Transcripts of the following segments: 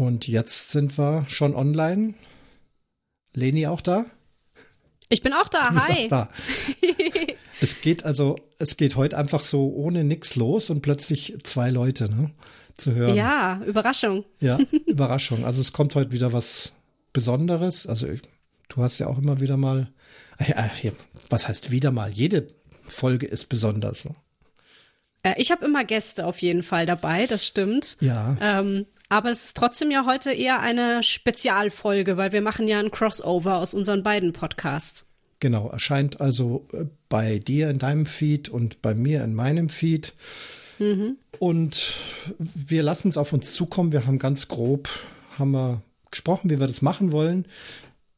Und jetzt sind wir schon online. Leni auch da? Ich bin auch da. Hi. Auch da. es geht also, es geht heute einfach so ohne nix los und plötzlich zwei Leute ne, zu hören. Ja, Überraschung. Ja, Überraschung. Also es kommt heute wieder was Besonderes. Also du hast ja auch immer wieder mal, äh, was heißt wieder mal? Jede Folge ist besonders. Ne? Äh, ich habe immer Gäste auf jeden Fall dabei, das stimmt. Ja. Ähm, aber es ist trotzdem ja heute eher eine Spezialfolge, weil wir machen ja ein Crossover aus unseren beiden Podcasts. Genau, erscheint also äh, bei dir in deinem Feed und bei mir in meinem Feed. Mhm. Und wir lassen es auf uns zukommen. Wir haben ganz grob, haben wir gesprochen, wie wir das machen wollen.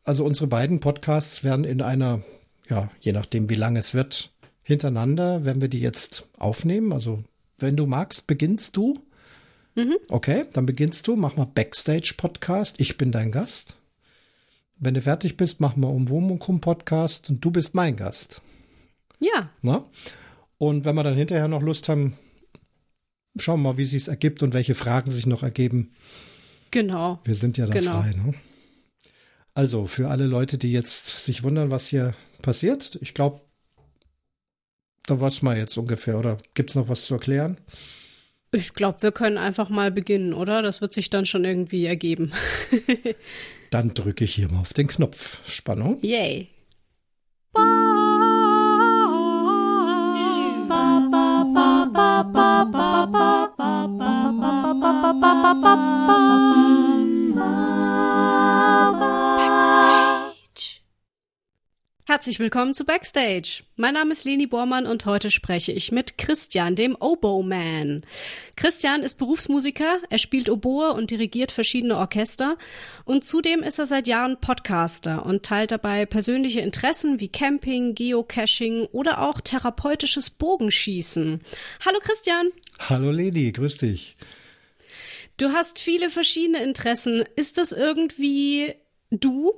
Also unsere beiden Podcasts werden in einer, ja, je nachdem wie lang es wird, hintereinander werden wir die jetzt aufnehmen. Also wenn du magst, beginnst du. Mhm. Okay, dann beginnst du. Mach mal Backstage-Podcast. Ich bin dein Gast. Wenn du fertig bist, machen wir Umwomukum Podcast und du bist mein Gast. Ja. Na? Und wenn wir dann hinterher noch Lust haben, schauen wir mal, wie es ergibt und welche Fragen sich noch ergeben. Genau. Wir sind ja da genau. frei. Ne? Also für alle Leute, die jetzt sich wundern, was hier passiert, ich glaube, da weiß man jetzt ungefähr, oder gibt es noch was zu erklären? Ich glaube, wir können einfach mal beginnen, oder? Das wird sich dann schon irgendwie ergeben. dann drücke ich hier mal auf den Knopf. Spannung. Yay. Herzlich willkommen zu Backstage. Mein Name ist Leni Bormann und heute spreche ich mit Christian, dem Oboe-Man. Christian ist Berufsmusiker, er spielt Oboe und dirigiert verschiedene Orchester und zudem ist er seit Jahren Podcaster und teilt dabei persönliche Interessen wie Camping, Geocaching oder auch therapeutisches Bogenschießen. Hallo Christian. Hallo Leni, grüß dich. Du hast viele verschiedene Interessen. Ist das irgendwie du?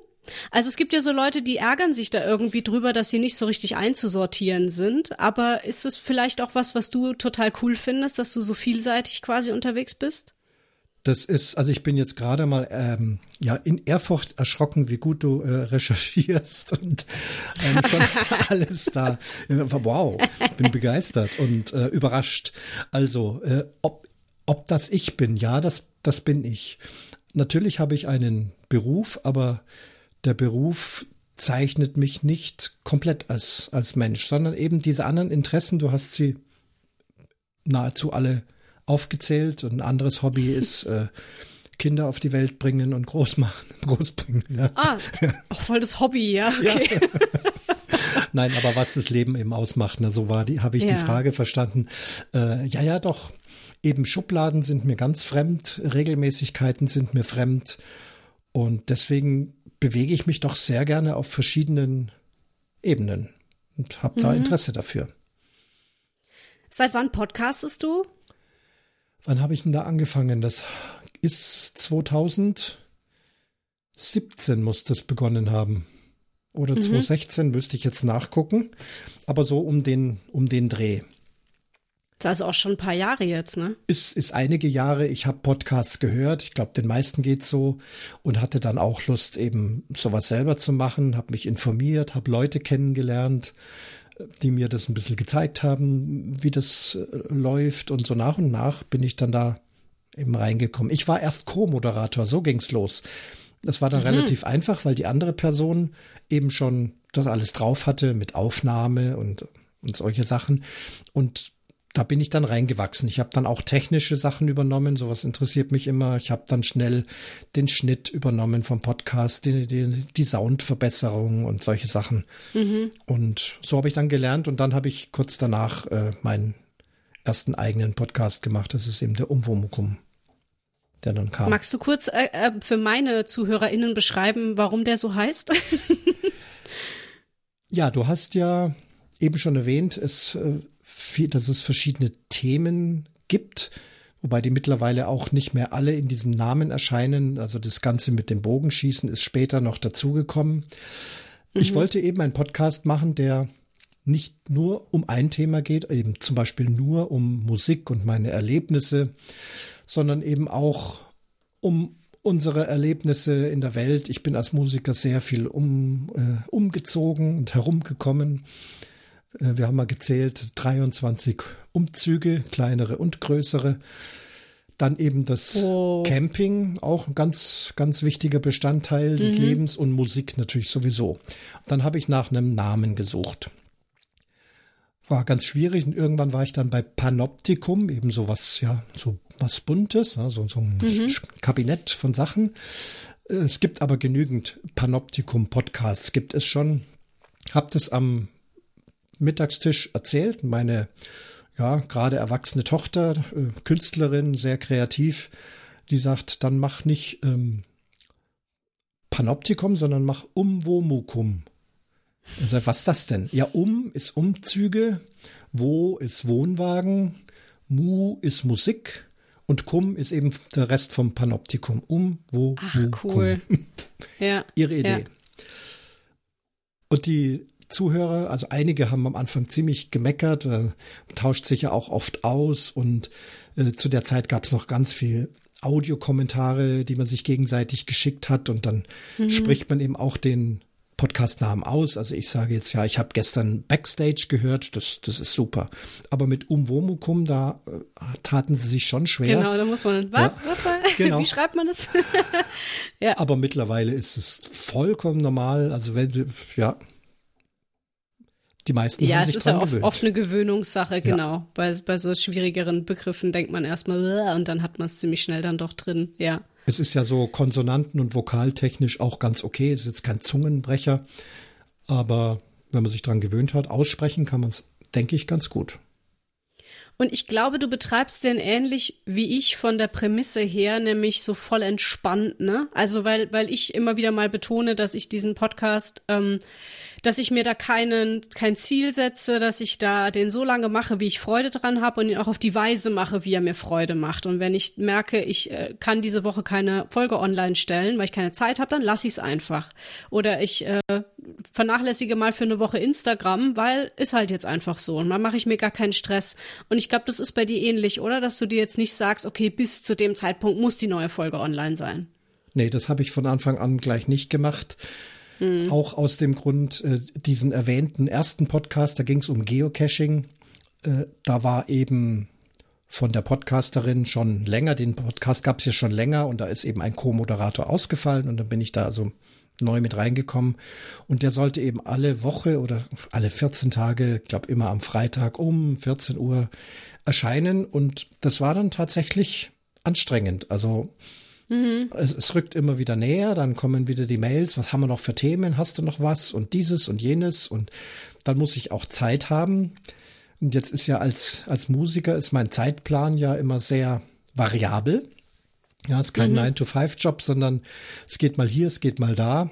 Also es gibt ja so Leute, die ärgern sich da irgendwie drüber, dass sie nicht so richtig einzusortieren sind. Aber ist es vielleicht auch was, was du total cool findest, dass du so vielseitig quasi unterwegs bist? Das ist, also ich bin jetzt gerade mal ähm, ja in Ehrfurcht erschrocken, wie gut du äh, recherchierst und ähm, schon alles da. Wow, bin begeistert und äh, überrascht. Also äh, ob ob das ich bin, ja, das das bin ich. Natürlich habe ich einen Beruf, aber der Beruf zeichnet mich nicht komplett als, als Mensch, sondern eben diese anderen Interessen, du hast sie nahezu alle aufgezählt und ein anderes Hobby ist äh, Kinder auf die Welt bringen und groß machen, groß bringen. Ja. Ah, auch voll das Hobby, ja, okay. Ja. Nein, aber was das Leben eben ausmacht, ne, so war die, habe ich ja. die Frage verstanden. Äh, ja, ja, doch. Eben Schubladen sind mir ganz fremd, Regelmäßigkeiten sind mir fremd. Und deswegen bewege ich mich doch sehr gerne auf verschiedenen Ebenen und habe da mhm. Interesse dafür. Seit wann podcastest du? Wann habe ich denn da angefangen? Das ist 2017 muss das begonnen haben. Oder mhm. 2016 müsste ich jetzt nachgucken. Aber so um den, um den Dreh. Das ist also auch schon ein paar Jahre jetzt, ne? Ist, ist einige Jahre. Ich habe Podcasts gehört. Ich glaube, den meisten geht's so. Und hatte dann auch Lust, eben sowas selber zu machen. Habe mich informiert, habe Leute kennengelernt, die mir das ein bisschen gezeigt haben, wie das äh, läuft. Und so nach und nach bin ich dann da eben reingekommen. Ich war erst Co-Moderator, so ging's los. Das war dann mhm. relativ einfach, weil die andere Person eben schon das alles drauf hatte mit Aufnahme und, und solche Sachen. Und da bin ich dann reingewachsen. Ich habe dann auch technische Sachen übernommen, sowas interessiert mich immer. Ich habe dann schnell den Schnitt übernommen vom Podcast, die, die, die Soundverbesserung und solche Sachen. Mhm. Und so habe ich dann gelernt und dann habe ich kurz danach äh, meinen ersten eigenen Podcast gemacht. Das ist eben der Umwomukum, der dann kam. Magst du kurz äh, äh für meine ZuhörerInnen beschreiben, warum der so heißt? ja, du hast ja eben schon erwähnt, es äh, viel, dass es verschiedene Themen gibt, wobei die mittlerweile auch nicht mehr alle in diesem Namen erscheinen. Also das Ganze mit dem Bogenschießen ist später noch dazugekommen. Mhm. Ich wollte eben einen Podcast machen, der nicht nur um ein Thema geht, eben zum Beispiel nur um Musik und meine Erlebnisse, sondern eben auch um unsere Erlebnisse in der Welt. Ich bin als Musiker sehr viel um, äh, umgezogen und herumgekommen. Äh, wir haben mal gezählt 23 Umzüge, kleinere und größere. Dann eben das oh. Camping, auch ein ganz, ganz wichtiger Bestandteil des mhm. Lebens und Musik natürlich sowieso. Dann habe ich nach einem Namen gesucht. War ganz schwierig und irgendwann war ich dann bei Panoptikum, eben so was, ja, so was Buntes, ne, so, so ein mhm. Kabinett von Sachen. Es gibt aber genügend Panoptikum-Podcasts, gibt es schon. Hab das am Mittagstisch erzählt. Meine ja, gerade erwachsene Tochter, äh, Künstlerin, sehr kreativ, die sagt, dann mach nicht ähm, Panoptikum, sondern mach Umwomukum. Und sagt, was ist das denn? Ja, um ist Umzüge, wo ist Wohnwagen, mu ist Musik und cum ist eben der Rest vom Panoptikum. Um, wo, Ach, mu, cool. ja. Ihre Idee. Ja. Und die Zuhörer. Also einige haben am Anfang ziemlich gemeckert, äh, tauscht sich ja auch oft aus und äh, zu der Zeit gab es noch ganz viel Audiokommentare, die man sich gegenseitig geschickt hat und dann mhm. spricht man eben auch den Podcastnamen aus. Also ich sage jetzt ja, ich habe gestern Backstage gehört, das, das ist super. Aber mit Umwomukum, da äh, taten sie sich schon schwer. Genau, da muss man, was, ja, was war, genau. wie schreibt man das? ja. Aber mittlerweile ist es vollkommen normal. Also wenn ja, die meisten ja, haben sich Ja, es ist ja oft, oft, eine Gewöhnungssache, genau. Ja. Bei, bei so schwierigeren Begriffen denkt man erstmal und dann hat man es ziemlich schnell dann doch drin, ja. Es ist ja so konsonanten- und vokaltechnisch auch ganz okay. Es ist jetzt kein Zungenbrecher, aber wenn man sich daran gewöhnt hat, aussprechen kann man es, denke ich, ganz gut. Und ich glaube, du betreibst den ähnlich wie ich von der Prämisse her, nämlich so voll entspannt, ne? Also weil, weil ich immer wieder mal betone, dass ich diesen Podcast, ähm, dass ich mir da keinen, kein Ziel setze, dass ich da den so lange mache, wie ich Freude dran habe und ihn auch auf die Weise mache, wie er mir Freude macht. Und wenn ich merke, ich äh, kann diese Woche keine Folge online stellen, weil ich keine Zeit habe, dann lasse ich es einfach. Oder ich äh, vernachlässige mal für eine Woche Instagram, weil ist halt jetzt einfach so. Und mal mache ich mir gar keinen Stress. Und ich glaube, das ist bei dir ähnlich, oder? Dass du dir jetzt nicht sagst, okay, bis zu dem Zeitpunkt muss die neue Folge online sein. Nee, das habe ich von Anfang an gleich nicht gemacht. Mhm. Auch aus dem Grund, äh, diesen erwähnten ersten Podcast, da ging es um Geocaching. Äh, da war eben von der Podcasterin schon länger, den Podcast gab es ja schon länger und da ist eben ein Co-Moderator ausgefallen und dann bin ich da also neu mit reingekommen. Und der sollte eben alle Woche oder alle 14 Tage, glaube immer am Freitag um 14 Uhr erscheinen. Und das war dann tatsächlich anstrengend. Also mhm. es, es, rückt immer wieder näher, dann kommen wieder die Mails, was haben wir noch für Themen, hast du noch was und dieses und jenes. Und dann muss ich auch Zeit haben. Und jetzt ist ja als, als Musiker ist mein Zeitplan ja immer sehr variabel. Ja, es ist kein mhm. 9-to-5-Job, sondern es geht mal hier, es geht mal da.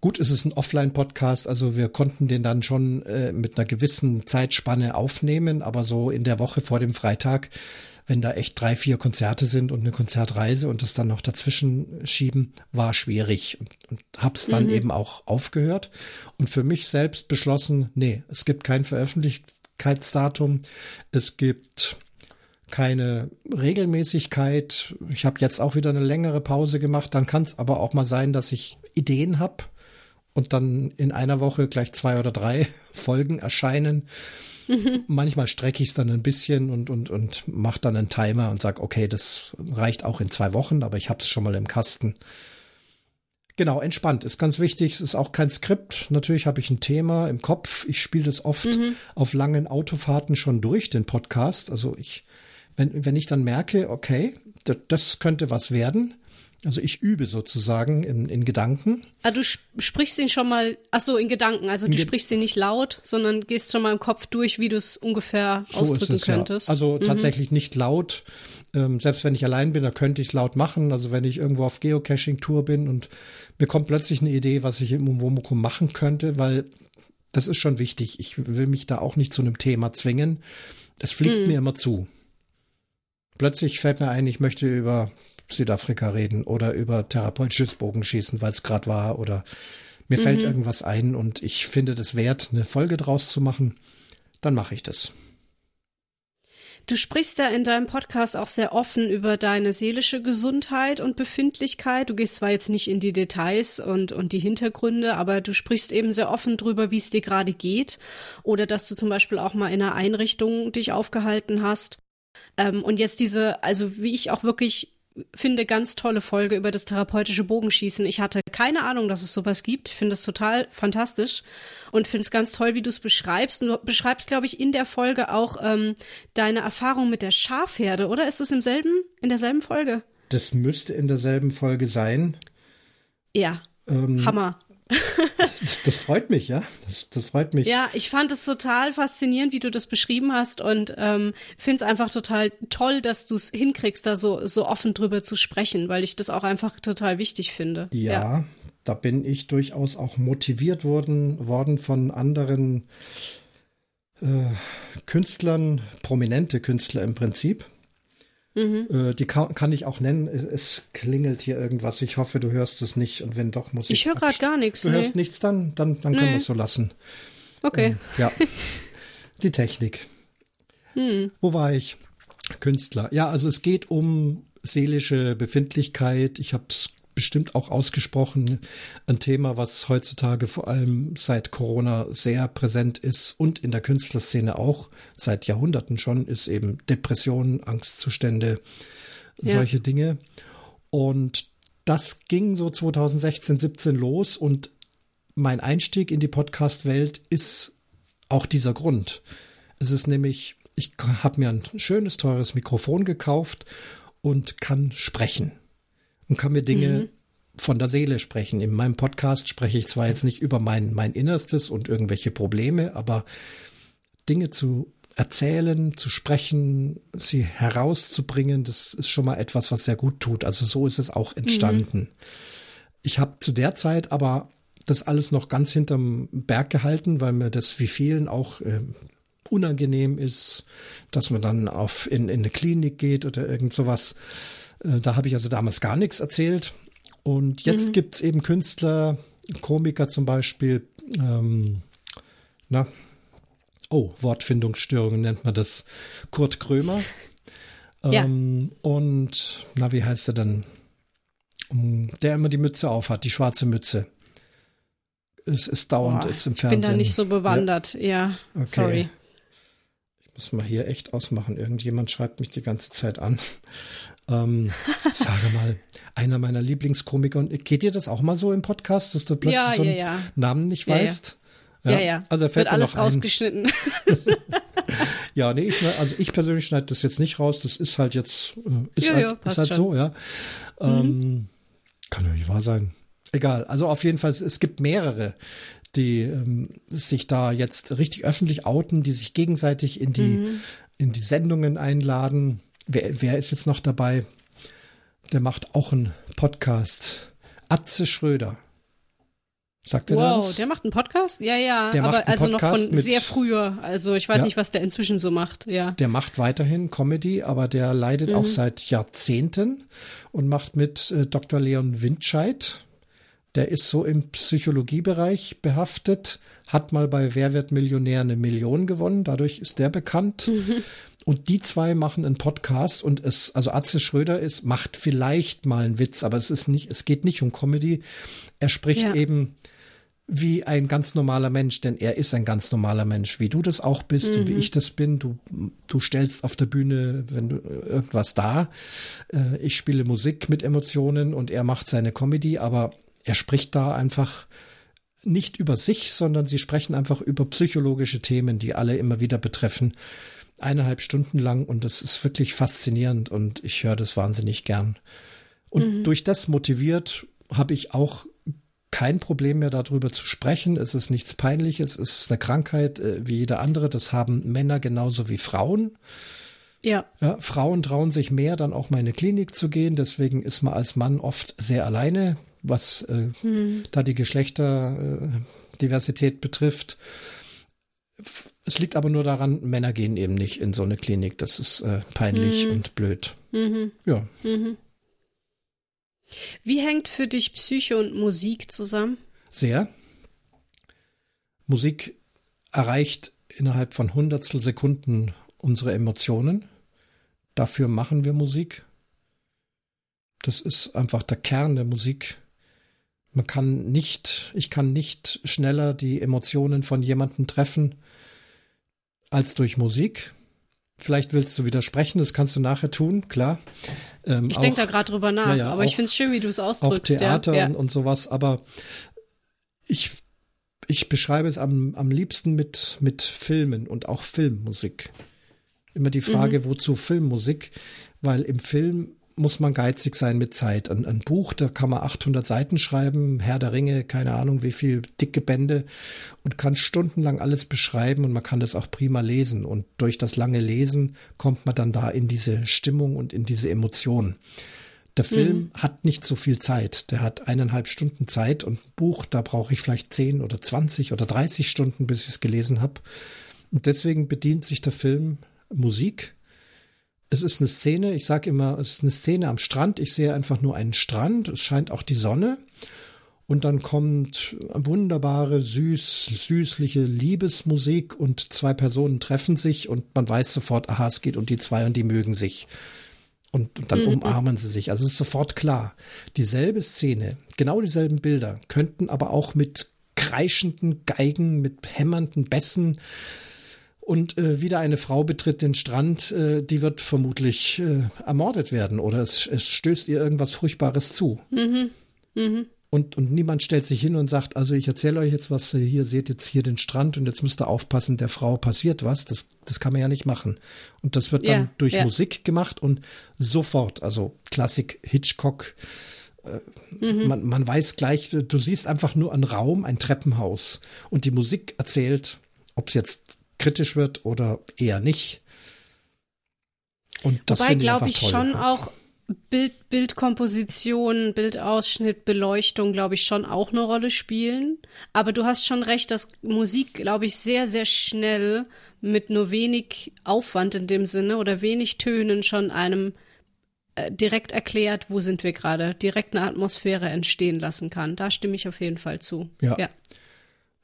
Gut, es ist ein Offline-Podcast, also wir konnten den dann schon äh, mit einer gewissen Zeitspanne aufnehmen, aber so in der Woche vor dem Freitag, wenn da echt drei, vier Konzerte sind und eine Konzertreise und das dann noch dazwischen schieben, war schwierig und, und hab's dann mhm. eben auch aufgehört und für mich selbst beschlossen, nee, es gibt kein Veröffentlichkeitsdatum, es gibt keine Regelmäßigkeit. Ich habe jetzt auch wieder eine längere Pause gemacht. Dann kann es aber auch mal sein, dass ich Ideen habe und dann in einer Woche gleich zwei oder drei Folgen erscheinen. Mhm. Manchmal strecke ich es dann ein bisschen und, und, und mache dann einen Timer und sage, okay, das reicht auch in zwei Wochen, aber ich habe es schon mal im Kasten. Genau, entspannt ist ganz wichtig. Es ist auch kein Skript. Natürlich habe ich ein Thema im Kopf. Ich spiele das oft mhm. auf langen Autofahrten schon durch, den Podcast. Also ich wenn, wenn ich dann merke, okay, das könnte was werden, also ich übe sozusagen in, in Gedanken. Ah, du sprichst ihn schon mal, ach so, in Gedanken. Also du Ge sprichst ihn nicht laut, sondern gehst schon mal im Kopf durch, wie du es ungefähr so ausdrücken es, könntest. Ja. Also mhm. tatsächlich nicht laut. Ähm, selbst wenn ich allein bin, da könnte ich es laut machen. Also wenn ich irgendwo auf Geocaching-Tour bin und mir kommt plötzlich eine Idee, was ich im Umwomuku machen könnte, weil das ist schon wichtig. Ich will mich da auch nicht zu einem Thema zwingen. Das fliegt mhm. mir immer zu. Plötzlich fällt mir ein, ich möchte über Südafrika reden oder über therapeutisches Bogenschießen, weil es gerade war oder mir mhm. fällt irgendwas ein und ich finde das wert, eine Folge draus zu machen, dann mache ich das. Du sprichst ja in deinem Podcast auch sehr offen über deine seelische Gesundheit und Befindlichkeit. Du gehst zwar jetzt nicht in die Details und, und die Hintergründe, aber du sprichst eben sehr offen drüber, wie es dir gerade geht. Oder dass du zum Beispiel auch mal in einer Einrichtung dich aufgehalten hast. Ähm, und jetzt diese, also wie ich auch wirklich finde, ganz tolle Folge über das therapeutische Bogenschießen. Ich hatte keine Ahnung, dass es sowas gibt. Ich finde es total fantastisch und finde es ganz toll, wie du es beschreibst. Und du beschreibst, glaube ich, in der Folge auch ähm, deine Erfahrung mit der Schafherde, oder? Ist es im selben, in derselben Folge? Das müsste in derselben Folge sein. Ja. Ähm, Hammer. Das, das, freut mich, ja. Das, das freut mich. Ja, ich fand es total faszinierend, wie du das beschrieben hast und ähm, finde es einfach total toll, dass du es hinkriegst, da so, so offen drüber zu sprechen, weil ich das auch einfach total wichtig finde. Ja, ja. da bin ich durchaus auch motiviert worden, worden von anderen äh, Künstlern, prominente Künstler im Prinzip Mhm. Äh, die kann, kann, ich auch nennen. Es, klingelt hier irgendwas. Ich hoffe, du hörst es nicht. Und wenn doch, muss ich. Ich höre gerade gar nichts. Du nee. hörst nichts, dann, dann, dann nee. können wir es so lassen. Okay. Äh, ja. die Technik. Hm. Wo war ich? Künstler. Ja, also es geht um seelische Befindlichkeit. Ich habe es bestimmt auch ausgesprochen ein Thema, was heutzutage vor allem seit Corona sehr präsent ist und in der Künstlerszene auch seit Jahrhunderten schon, ist eben Depressionen, Angstzustände, ja. solche Dinge. Und das ging so 2016, 17 los und mein Einstieg in die Podcast-Welt ist auch dieser Grund. Es ist nämlich, ich habe mir ein schönes, teures Mikrofon gekauft und kann sprechen und kann mir Dinge mhm. von der Seele sprechen. In meinem Podcast spreche ich zwar jetzt nicht über mein, mein Innerstes und irgendwelche Probleme, aber Dinge zu erzählen, zu sprechen, sie herauszubringen, das ist schon mal etwas, was sehr gut tut. Also so ist es auch entstanden. Mhm. Ich habe zu der Zeit aber das alles noch ganz hinterm Berg gehalten, weil mir das wie vielen auch äh, unangenehm ist, dass man dann auf in, in eine Klinik geht oder irgend sowas. Äh, da habe ich also damals gar nichts erzählt. Und jetzt mhm. es eben Künstler, Komiker zum Beispiel, ähm, na, oh, Wortfindungsstörungen nennt man das, Kurt Krömer. Ja. Ähm, und, na, wie heißt er denn? Der immer die Mütze aufhat, die schwarze Mütze. Es ist dauernd Boah, jetzt im Fernsehen. Ich bin da nicht so bewandert, ja. ja. Okay. Sorry. Ich muss mal hier echt ausmachen. Irgendjemand schreibt mich die ganze Zeit an. Ähm, sage mal, einer meiner Lieblingskomiker. Und geht dir das auch mal so im Podcast, dass du plötzlich ja, so einen ja, ja. Namen nicht weißt? Ja, ja. Also fällt Wird alles rausgeschnitten. ja, nee, ich, also ich persönlich schneide das jetzt nicht raus. Das ist halt jetzt, äh, ist halt, ist halt so, ja. Mhm. Ähm, kann doch nicht wahr sein. Egal. Also auf jeden Fall, es gibt mehrere, die ähm, sich da jetzt richtig öffentlich outen, die sich gegenseitig in die, mhm. in die Sendungen einladen. Wer, wer ist jetzt noch dabei? Der macht auch einen Podcast. Atze Schröder. Sagt er wow, das? der macht einen Podcast? Ja, ja, der aber also noch von sehr früher. Also ich weiß ja, nicht, was der inzwischen so macht, ja. Der macht weiterhin Comedy, aber der leidet mhm. auch seit Jahrzehnten und macht mit äh, Dr. Leon Windscheid. Der ist so im Psychologiebereich behaftet, hat mal bei Wer wird Millionär eine Million gewonnen, dadurch ist der bekannt. Mhm. Und die zwei machen einen Podcast und es, also Atze Schröder ist, macht vielleicht mal einen Witz, aber es ist nicht, es geht nicht um Comedy. Er spricht ja. eben wie ein ganz normaler Mensch, denn er ist ein ganz normaler Mensch, wie du das auch bist mhm. und wie mhm. ich das bin. Du, du stellst auf der Bühne, wenn du irgendwas da. Äh, ich spiele Musik mit Emotionen und er macht seine Comedy, aber er spricht da einfach nicht über sich, sondern sie sprechen einfach über psychologische Themen, die alle immer wieder betreffen eineinhalb Stunden lang und das ist wirklich faszinierend und ich höre das wahnsinnig gern. Und mhm. durch das motiviert habe ich auch kein Problem mehr darüber zu sprechen. Es ist nichts Peinliches, es ist eine Krankheit äh, wie jeder andere. Das haben Männer genauso wie Frauen. Ja. ja. Frauen trauen sich mehr, dann auch mal in eine Klinik zu gehen. Deswegen ist man als Mann oft sehr alleine, was äh, mhm. da die Geschlechterdiversität betrifft. Es liegt aber nur daran, Männer gehen eben nicht in so eine Klinik. Das ist äh, peinlich mhm. und blöd. Mhm. Ja. Mhm. Wie hängt für dich Psyche und Musik zusammen? Sehr. Musik erreicht innerhalb von Hundertstel Sekunden unsere Emotionen. Dafür machen wir Musik. Das ist einfach der Kern der Musik. Man kann nicht, ich kann nicht schneller die Emotionen von jemandem treffen als durch Musik. Vielleicht willst du widersprechen, das kannst du nachher tun, klar. Ähm, ich denke da gerade drüber nach, ja, ja, aber auch, ich finde es schön, wie du es ausdrückst. Auch Theater ja. und, und, sowas, aber ich, ich beschreibe es am, am liebsten mit, mit Filmen und auch Filmmusik. Immer die Frage, mhm. wozu Filmmusik? Weil im Film muss man geizig sein mit Zeit. Ein, ein, Buch, da kann man 800 Seiten schreiben, Herr der Ringe, keine Ahnung, wie viel dicke Bände und kann stundenlang alles beschreiben und man kann das auch prima lesen. Und durch das lange Lesen kommt man dann da in diese Stimmung und in diese Emotionen. Der Film mhm. hat nicht so viel Zeit. Der hat eineinhalb Stunden Zeit und ein Buch, da brauche ich vielleicht 10 oder 20 oder 30 Stunden, bis ich es gelesen habe. Und deswegen bedient sich der Film Musik es ist eine Szene, ich sage immer, es ist eine Szene am Strand. Ich sehe einfach nur einen Strand, es scheint auch die Sonne. Und dann kommt wunderbare, süß, süßliche Liebesmusik und zwei Personen treffen sich und man weiß sofort, aha, es geht um die zwei und die mögen sich. Und, und dann mhm. umarmen sie sich. Also es ist sofort klar. Dieselbe Szene, genau dieselben Bilder, könnten aber auch mit kreischenden Geigen, mit hämmernden Bässen, und äh, wieder eine Frau betritt den Strand, äh, die wird vermutlich äh, ermordet werden oder es, es stößt ihr irgendwas Furchtbares zu. Mhm. Mhm. Und, und niemand stellt sich hin und sagt, also ich erzähle euch jetzt was, hier seht jetzt hier den Strand und jetzt müsst ihr aufpassen, der Frau passiert was. Das, das kann man ja nicht machen. Und das wird dann ja, durch ja. Musik gemacht und sofort, also Klassik Hitchcock, äh, Mhm. Man, man weiß gleich, du siehst einfach nur einen Raum, ein Treppenhaus und die Musik erzählt, ob es jetzt kritisch wird oder eher nicht. Und das Wobei, glaube ich, toll. schon auch Bild, Bildkomposition, Bildausschnitt, Beleuchtung, glaube ich, schon auch eine Rolle spielen. Aber du hast schon recht, dass Musik, glaube ich, sehr, sehr schnell mit nur wenig Aufwand in dem Sinne oder wenig Tönen schon einem äh, direkt erklärt, wo sind wir gerade, direkt eine Atmosphäre entstehen lassen kann. Da stimme ich auf jeden Fall zu. Ja. ja.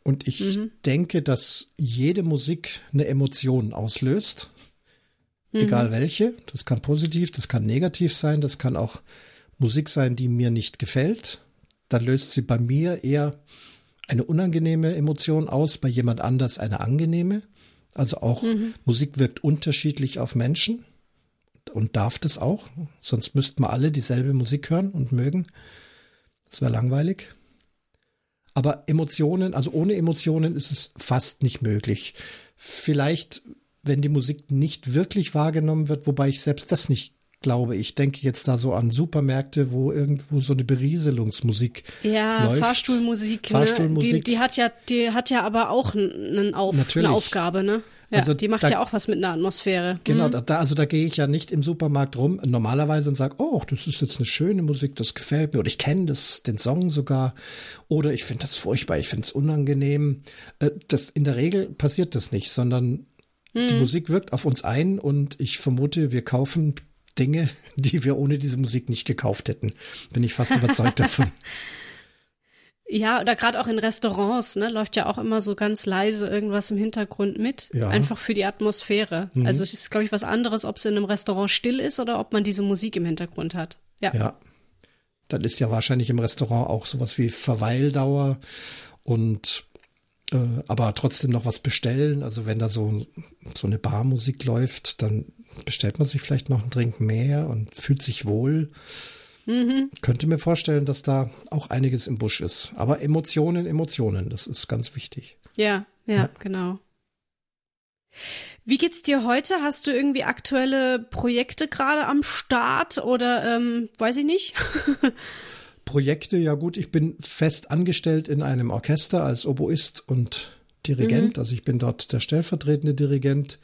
Und ich mhm. denke, dass jede Musik eine Emotion auslöst. Mhm. Egal welche. Das kann positiv, das kann negativ sein, das kann auch Musik sein, die mir nicht gefällt. Dann löst sie bei mir eher eine unangenehme Emotion aus, bei jemand anders eine angenehme. Also auch mhm. Musik wirkt unterschiedlich auf Menschen und darf das auch. Sonst müssten wir alle dieselbe Musik hören und mögen. Das wäre langweilig. Aber Emotionen, also ohne Emotionen ist es fast nicht möglich. Vielleicht, wenn die Musik nicht wirklich wahrgenommen wird, wobei ich selbst das nicht glaube. Ich denke jetzt da so an Supermärkte, wo irgendwo so eine Berieselungsmusik ja, läuft. Fahrstuhlmusik. Fahrstuhlmusik. Ne? Die, die, hat ja, die hat ja aber auch einen Auf, eine Aufgabe, ne? Ja, also die macht da, ja auch was mit einer Atmosphäre. Genau, mhm. da, also da gehe ich ja nicht im Supermarkt rum normalerweise und sage, oh, das ist jetzt eine schöne Musik, das gefällt mir oder ich kenne das, den Song sogar oder ich finde das furchtbar, ich finde es unangenehm. Äh, das in der Regel passiert das nicht, sondern mhm. die Musik wirkt auf uns ein und ich vermute, wir kaufen Dinge, die wir ohne diese Musik nicht gekauft hätten. Bin ich fast überzeugt davon. Ja, oder gerade auch in Restaurants, ne, läuft ja auch immer so ganz leise irgendwas im Hintergrund mit. Ja. Einfach für die Atmosphäre. Mhm. Also es ist, glaube ich, was anderes, ob es in einem Restaurant still ist oder ob man diese Musik im Hintergrund hat. Ja. Ja. Dann ist ja wahrscheinlich im Restaurant auch sowas wie Verweildauer und äh, aber trotzdem noch was bestellen. Also wenn da so, so eine Barmusik läuft, dann bestellt man sich vielleicht noch einen Drink mehr und fühlt sich wohl. Mhm. Könnte mir vorstellen, dass da auch einiges im Busch ist. Aber Emotionen, Emotionen, das ist ganz wichtig. Ja, ja, ja. genau. Wie geht's dir heute? Hast du irgendwie aktuelle Projekte gerade am Start oder ähm, weiß ich nicht? Projekte, ja gut, ich bin fest angestellt in einem Orchester als Oboist und Dirigent. Mhm. Also ich bin dort der stellvertretende Dirigent.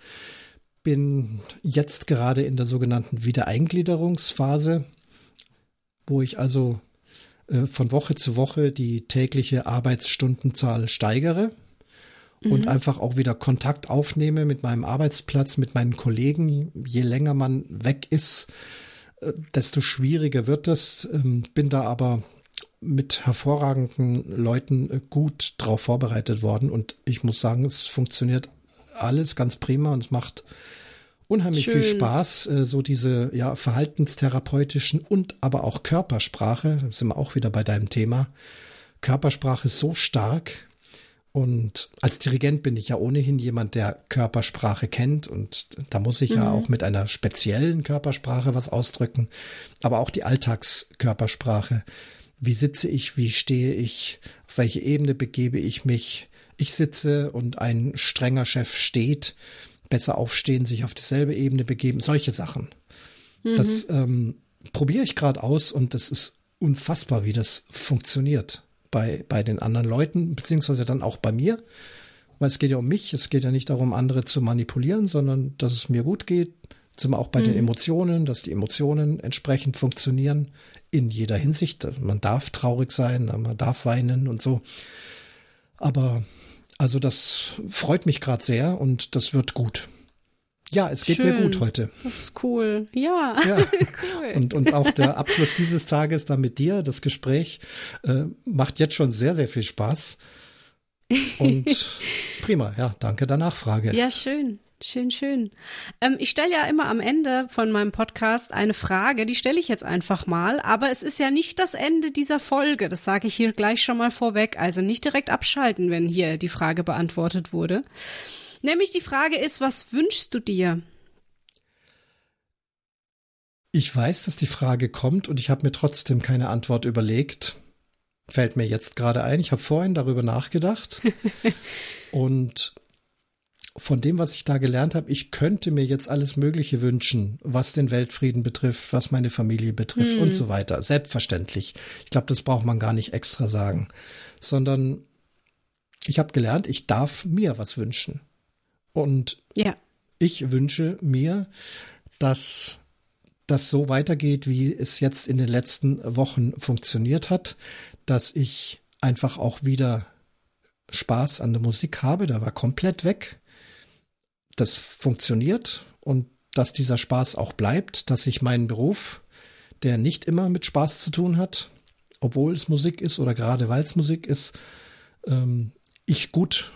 Bin jetzt gerade in der sogenannten Wiedereingliederungsphase wo ich also äh, von Woche zu Woche die tägliche Arbeitsstundenzahl steigere mhm. und einfach auch wieder Kontakt aufnehme mit meinem Arbeitsplatz, mit meinen Kollegen. Je länger man weg ist, äh, desto schwieriger wird es. Ähm, bin da aber mit hervorragenden Leuten äh, gut drauf vorbereitet worden und ich muss sagen, es funktioniert alles ganz prima und es macht unheimlich Schön. viel Spaß, äh, so diese ja verhaltenstherapeutischen und aber auch Körpersprache, da sind wir auch wieder bei deinem Thema. Körpersprache ist so stark, und als Dirigent bin ich ja ohnehin jemand, der Körpersprache kennt und da muss ich mhm. ja auch mit einer speziellen Körpersprache was ausdrücken, aber auch die Alltagskörpersprache. Wie sitze ich, wie stehe ich, auf welche Ebene begebe ich mich? Ich sitze und ein strenger Chef steht, besser aufstehen, sich auf dieselbe Ebene begeben, solche Sachen. Mhm. Das ähm, probiere ich gerade aus und das ist unfassbar, wie das funktioniert bei, bei den anderen Leuten, beziehungsweise dann auch bei mir. Weil es geht ja um mich, es geht ja nicht darum, andere zu manipulieren, sondern dass es mir gut geht. Sind wir auch bei mhm. den Emotionen, dass die Emotionen entsprechend funktionieren in jeder Hinsicht. Man darf traurig sein, man darf weinen und so. Aber also das freut mich gerade sehr und das wird gut. Ja, es geht Schön. mir gut heute. Das ist cool. Ja, ja. cool. Und, und auch der Abschluss dieses Tages da mit dir, das Gespräch, äh, macht jetzt schon sehr, sehr viel Spaß. Und prima, ja, danke der Nachfrage. Ja, schön. Schön, schön. Ähm, ich stelle ja immer am Ende von meinem Podcast eine Frage, die stelle ich jetzt einfach mal, aber es ist ja nicht das Ende dieser Folge, das sage ich hier gleich schon mal vorweg, also nicht direkt abschalten, wenn hier die Frage beantwortet wurde. Nämlich die Frage ist, was wünschst du dir? Ich weiß, dass die Frage kommt und ich habe mir trotzdem keine Antwort überlegt. Fällt mir jetzt gerade ein. Ich habe vorhin darüber nachgedacht. und von dem, was ich da gelernt habe, ich könnte mir jetzt alles Mögliche wünschen, was den Weltfrieden betrifft, was meine Familie betrifft hm. und so weiter. Selbstverständlich. Ich glaube, das braucht man gar nicht extra sagen, sondern ich habe gelernt, ich darf mir was wünschen. Und ja. ich wünsche mir, dass das so weitergeht, wie es jetzt in den letzten Wochen funktioniert hat, dass ich einfach auch wieder Spaß an der Musik habe. Da war komplett weg. Das funktioniert und dass dieser Spaß auch bleibt, dass ich meinen Beruf, der nicht immer mit Spaß zu tun hat, obwohl es Musik ist oder gerade weil es Musik ist, ähm, ich gut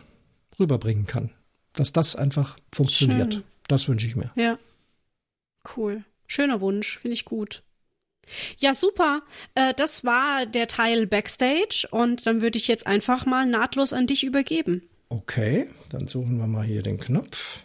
rüberbringen kann dass das einfach funktioniert. Schön. Das wünsche ich mir. Ja. Cool. Schöner Wunsch, finde ich gut. Ja, super. Äh, das war der Teil Backstage und dann würde ich jetzt einfach mal nahtlos an dich übergeben. Okay, dann suchen wir mal hier den Knopf.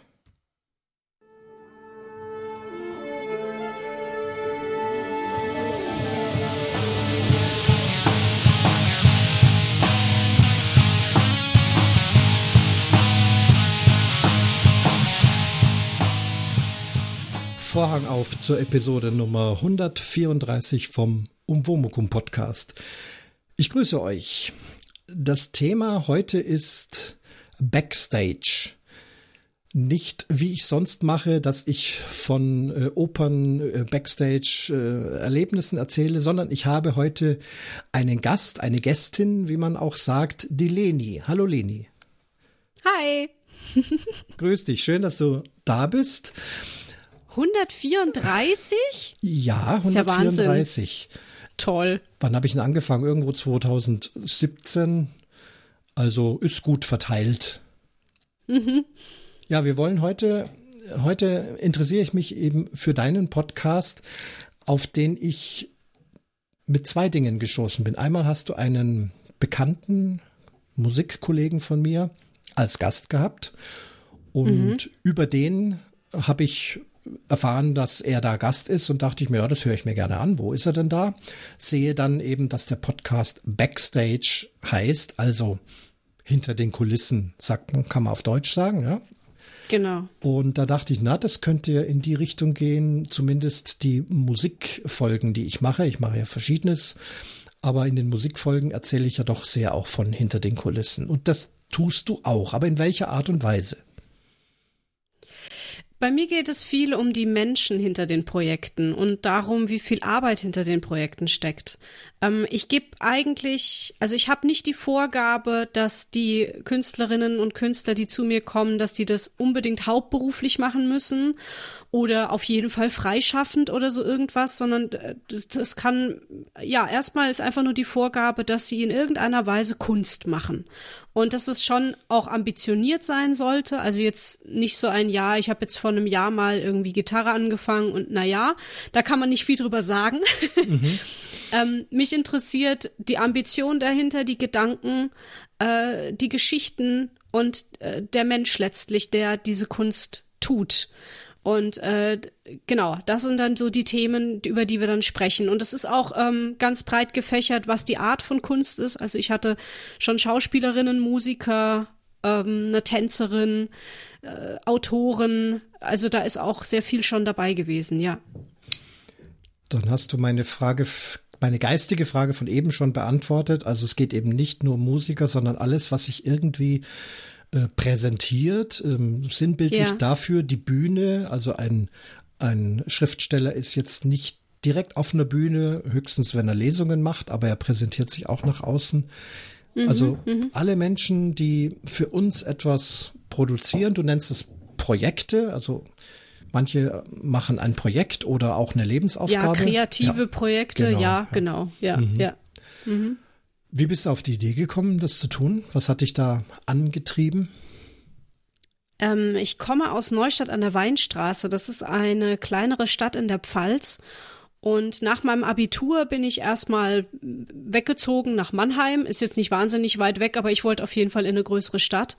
Vorhang auf zur Episode Nummer 134 vom Umwomukum Podcast. Ich grüße euch. Das Thema heute ist Backstage. Nicht wie ich sonst mache, dass ich von äh, Opern äh, Backstage äh, Erlebnissen erzähle, sondern ich habe heute einen Gast, eine Gästin, wie man auch sagt, die Leni. Hallo Leni. Hi. Grüß dich, schön, dass du da bist. 134? Ja, 134. Ja Toll. Wann habe ich denn angefangen? Irgendwo 2017. Also ist gut verteilt. Mhm. Ja, wir wollen heute, heute interessiere ich mich eben für deinen Podcast, auf den ich mit zwei Dingen geschossen bin. Einmal hast du einen bekannten Musikkollegen von mir als Gast gehabt und mhm. über den habe ich erfahren, dass er da Gast ist und dachte ich mir, ja, das höre ich mir gerne an. Wo ist er denn da? Sehe dann eben, dass der Podcast Backstage heißt, also hinter den Kulissen, sagt man, kann man auf Deutsch sagen, ja. Genau. Und da dachte ich, na, das könnte ja in die Richtung gehen, zumindest die Musikfolgen, die ich mache. Ich mache ja verschiedenes, aber in den Musikfolgen erzähle ich ja doch sehr auch von hinter den Kulissen. Und das tust du auch, aber in welcher Art und Weise? Bei mir geht es viel um die Menschen hinter den Projekten und darum, wie viel Arbeit hinter den Projekten steckt. Ähm, ich gebe eigentlich, also ich habe nicht die Vorgabe, dass die Künstlerinnen und Künstler, die zu mir kommen, dass die das unbedingt hauptberuflich machen müssen oder auf jeden Fall freischaffend oder so irgendwas, sondern äh, das, das kann, ja, erstmal ist einfach nur die Vorgabe, dass sie in irgendeiner Weise Kunst machen. Und dass es schon auch ambitioniert sein sollte. Also jetzt nicht so ein Jahr, ich habe jetzt vor einem Jahr mal irgendwie Gitarre angefangen und na ja, da kann man nicht viel drüber sagen. Mhm. ähm, mich interessiert die Ambition dahinter, die Gedanken, äh, die Geschichten und äh, der Mensch letztlich, der diese Kunst tut. Und äh, genau, das sind dann so die Themen, über die wir dann sprechen. Und es ist auch ähm, ganz breit gefächert, was die Art von Kunst ist. Also ich hatte schon Schauspielerinnen, Musiker, ähm, eine Tänzerin, äh, Autoren. Also da ist auch sehr viel schon dabei gewesen, ja. Dann hast du meine Frage meine geistige Frage von eben schon beantwortet. Also es geht eben nicht nur um Musiker, sondern alles, was sich irgendwie äh, präsentiert, ähm, sinnbildlich ja. dafür die Bühne. Also ein, ein Schriftsteller ist jetzt nicht direkt auf einer Bühne, höchstens wenn er Lesungen macht, aber er präsentiert sich auch nach außen. Mhm, also mhm. alle Menschen, die für uns etwas produzieren, du nennst es Projekte, also manche machen ein Projekt oder auch eine Lebensaufgabe. Ja, kreative ja, Projekte, genau, ja, genau, ja, mhm. ja. Wie bist du auf die Idee gekommen, das zu tun? Was hat dich da angetrieben? Ähm, ich komme aus Neustadt an der Weinstraße. Das ist eine kleinere Stadt in der Pfalz. Und nach meinem Abitur bin ich erstmal weggezogen nach Mannheim. Ist jetzt nicht wahnsinnig weit weg, aber ich wollte auf jeden Fall in eine größere Stadt.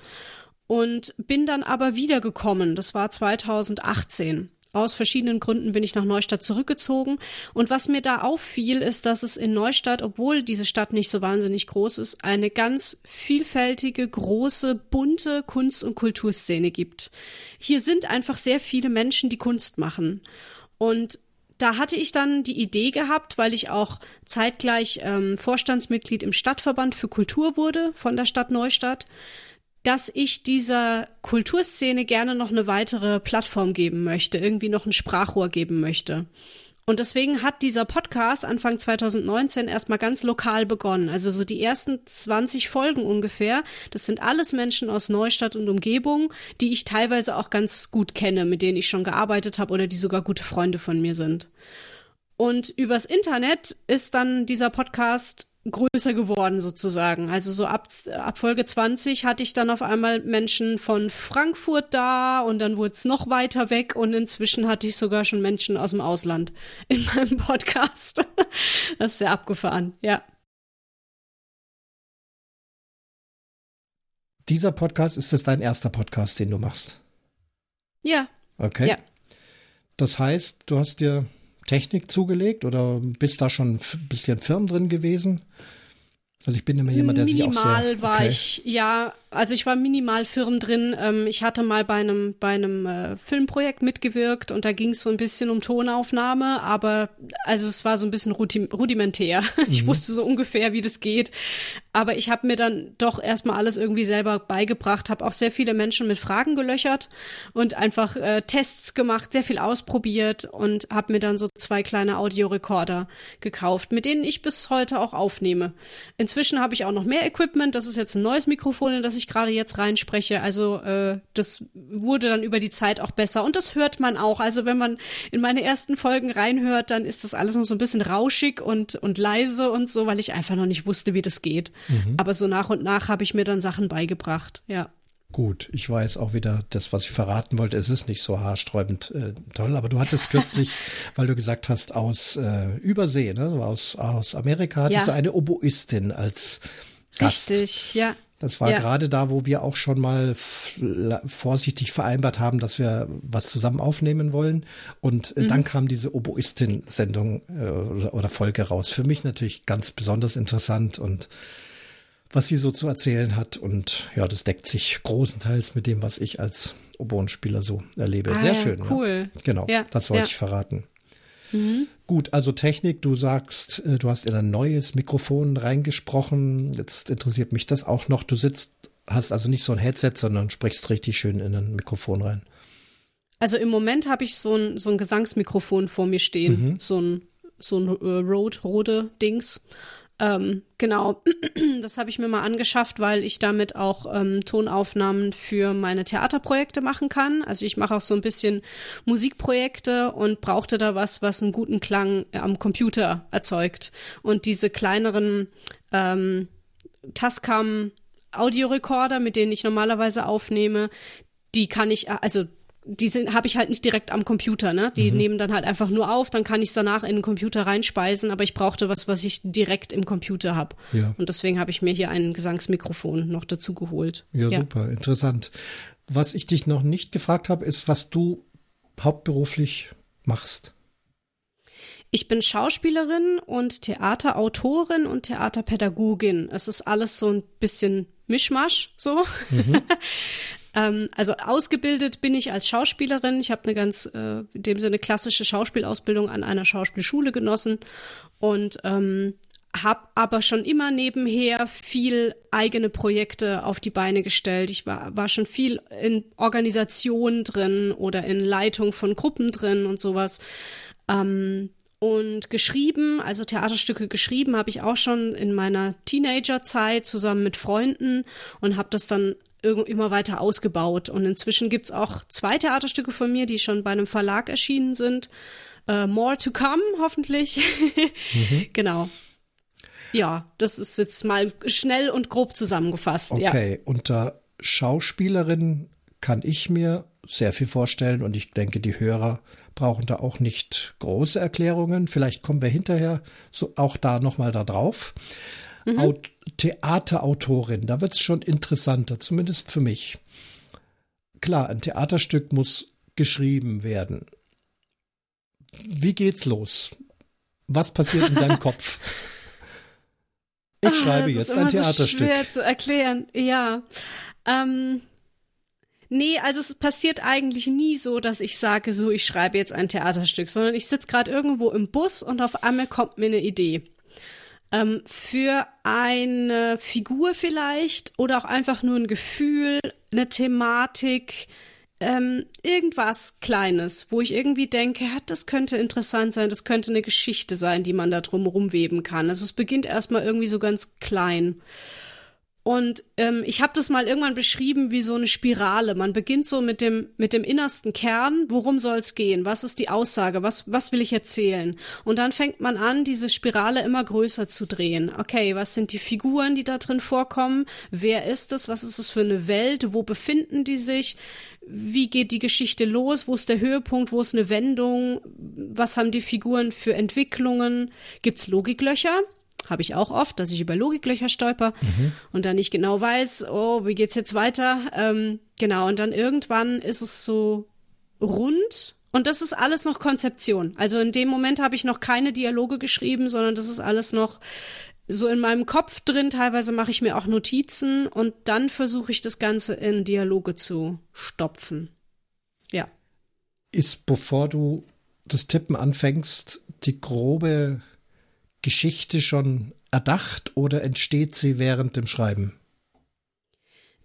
Und bin dann aber wiedergekommen. Das war 2018 aus verschiedenen Gründen bin ich nach Neustadt zurückgezogen. Und was mir da auffiel, ist, dass es in Neustadt, obwohl diese Stadt nicht so wahnsinnig groß ist, eine ganz vielfältige, große, bunte Kunst- und Kulturszene gibt. Hier sind einfach sehr viele Menschen, die Kunst machen. Und da hatte ich dann die Idee gehabt, weil ich auch zeitgleich ähm, Vorstandsmitglied im Stadtverband für Kultur wurde von der Stadt Neustadt, dass ich dieser Kulturszene gerne noch eine weitere Plattform geben möchte, irgendwie noch ein Sprachrohr geben möchte. Und deswegen hat dieser Podcast Anfang 2019 erstmal ganz lokal begonnen. Also so die ersten 20 Folgen ungefähr. Das sind alles Menschen aus Neustadt und Umgebung, die ich teilweise auch ganz gut kenne, mit denen ich schon gearbeitet habe oder die sogar gute Freunde von mir sind. Und übers Internet ist dann dieser Podcast größer geworden sozusagen. Also so ab, ab Folge 20 hatte ich dann auf einmal Menschen von Frankfurt da und dann wurde es noch weiter weg und inzwischen hatte ich sogar schon Menschen aus dem Ausland in meinem Podcast. Das ist sehr abgefahren, ja. Dieser Podcast, ist das dein erster Podcast, den du machst? Ja. Okay. Ja. Das heißt, du hast dir Technik zugelegt oder bist da schon ein bisschen firm drin gewesen? Also ich bin immer jemand, der Minimal sich auch. Minimal war ich, ja, also ich war minimal firm drin. Ähm, ich hatte mal bei einem, bei einem äh, Filmprojekt mitgewirkt und da ging es so ein bisschen um Tonaufnahme, aber also es war so ein bisschen rudimentär. Mhm. Ich wusste so ungefähr, wie das geht. Aber ich habe mir dann doch erstmal alles irgendwie selber beigebracht, habe auch sehr viele Menschen mit Fragen gelöchert und einfach äh, Tests gemacht, sehr viel ausprobiert und habe mir dann so zwei kleine Audiorekorder gekauft, mit denen ich bis heute auch aufnehme. Inzwischen habe ich auch noch mehr Equipment. Das ist jetzt ein neues Mikrofon, in das ich gerade jetzt reinspreche. Also äh, das wurde dann über die Zeit auch besser und das hört man auch. Also wenn man in meine ersten Folgen reinhört, dann ist das alles noch so ein bisschen rauschig und und leise und so, weil ich einfach noch nicht wusste, wie das geht. Mhm. Aber so nach und nach habe ich mir dann Sachen beigebracht. Ja. Gut, ich weiß auch wieder das, was ich verraten wollte. Es ist nicht so haarsträubend äh, toll, aber du hattest kürzlich, weil du gesagt hast, aus äh, Übersee, ne? aus, aus Amerika, hattest ja. du eine Oboistin als Gast. Richtig, ja. Das war ja. gerade da, wo wir auch schon mal vorsichtig vereinbart haben, dass wir was zusammen aufnehmen wollen. Und äh, mhm. dann kam diese Oboistin-Sendung äh, oder, oder Folge raus. Für mich natürlich ganz besonders interessant und was sie so zu erzählen hat. Und ja, das deckt sich großenteils mit dem, was ich als Oboenspieler so erlebe. Ah, Sehr schön. Cool. Ja. Genau, ja, das wollte ich verraten. Mhm. Gut, also Technik, du sagst, äh, du hast in ein neues Mikrofon reingesprochen. Jetzt interessiert mich das auch noch. Du sitzt, hast also nicht so ein Headset, sondern sprichst richtig schön in ein Mikrofon rein. Also im Moment habe ich so ein, so ein Gesangsmikrofon vor mir stehen, mhm. so ein so ein äh, Rode-Rode-Dings. Ähm, genau, das habe ich mir mal angeschafft, weil ich damit auch ähm, Tonaufnahmen für meine Theaterprojekte machen kann. Also ich mache auch so ein bisschen Musikprojekte und brauchte da was, was einen guten Klang am Computer erzeugt. Und diese kleineren ähm, Tascam Audiorekorder, mit denen ich normalerweise aufnehme, die kann ich, also die sind habe ich halt nicht direkt am Computer, ne? Die mhm. nehmen dann halt einfach nur auf, dann kann ich es danach in den Computer reinspeisen, aber ich brauchte was, was ich direkt im Computer habe. Ja. Und deswegen habe ich mir hier ein Gesangsmikrofon noch dazu geholt. Ja, ja, super, interessant. Was ich dich noch nicht gefragt habe, ist, was du hauptberuflich machst. Ich bin Schauspielerin und Theaterautorin und Theaterpädagogin. Es ist alles so ein bisschen Mischmasch so. Mhm. Ähm, also ausgebildet bin ich als Schauspielerin. Ich habe eine ganz, äh, in dem Sinne klassische Schauspielausbildung an einer Schauspielschule genossen und ähm, habe aber schon immer nebenher viel eigene Projekte auf die Beine gestellt. Ich war, war schon viel in Organisation drin oder in Leitung von Gruppen drin und sowas. Ähm, und geschrieben, also Theaterstücke geschrieben, habe ich auch schon in meiner Teenagerzeit zusammen mit Freunden und habe das dann immer weiter ausgebaut. Und inzwischen gibt's auch zwei Theaterstücke von mir, die schon bei einem Verlag erschienen sind. Uh, more to come, hoffentlich. mhm. Genau. Ja, das ist jetzt mal schnell und grob zusammengefasst. Okay, ja. unter Schauspielerin kann ich mir sehr viel vorstellen und ich denke, die Hörer brauchen da auch nicht große Erklärungen. Vielleicht kommen wir hinterher so auch da nochmal da drauf. Mhm. Theaterautorin, da wird es schon interessanter, zumindest für mich. Klar, ein Theaterstück muss geschrieben werden. Wie geht's los? Was passiert in deinem Kopf? Ich ah, schreibe jetzt ein Theaterstück. So schwer zu erklären, ja. Ähm, nee, also es passiert eigentlich nie so, dass ich sage, so ich schreibe jetzt ein Theaterstück, sondern ich sitze gerade irgendwo im Bus und auf einmal kommt mir eine Idee ähm, für eine Figur vielleicht oder auch einfach nur ein Gefühl, eine Thematik, ähm, irgendwas Kleines, wo ich irgendwie denke, das könnte interessant sein, das könnte eine Geschichte sein, die man da drum rumweben kann. Also es beginnt erstmal irgendwie so ganz klein. Und ähm, ich habe das mal irgendwann beschrieben wie so eine Spirale. Man beginnt so mit dem mit dem innersten Kern. Worum soll es gehen? Was ist die Aussage? Was was will ich erzählen? Und dann fängt man an, diese Spirale immer größer zu drehen. Okay, was sind die Figuren, die da drin vorkommen? Wer ist es? Was ist es für eine Welt? Wo befinden die sich? Wie geht die Geschichte los? Wo ist der Höhepunkt? Wo ist eine Wendung? Was haben die Figuren für Entwicklungen? Gibt's Logiklöcher? Habe ich auch oft, dass ich über Logiklöcher stolper mhm. und dann nicht genau weiß, oh, wie geht's jetzt weiter? Ähm, genau, und dann irgendwann ist es so rund und das ist alles noch Konzeption. Also in dem Moment habe ich noch keine Dialoge geschrieben, sondern das ist alles noch so in meinem Kopf drin. Teilweise mache ich mir auch Notizen und dann versuche ich das Ganze in Dialoge zu stopfen. Ja. Ist, bevor du das Tippen anfängst, die grobe Geschichte schon erdacht oder entsteht sie während dem Schreiben?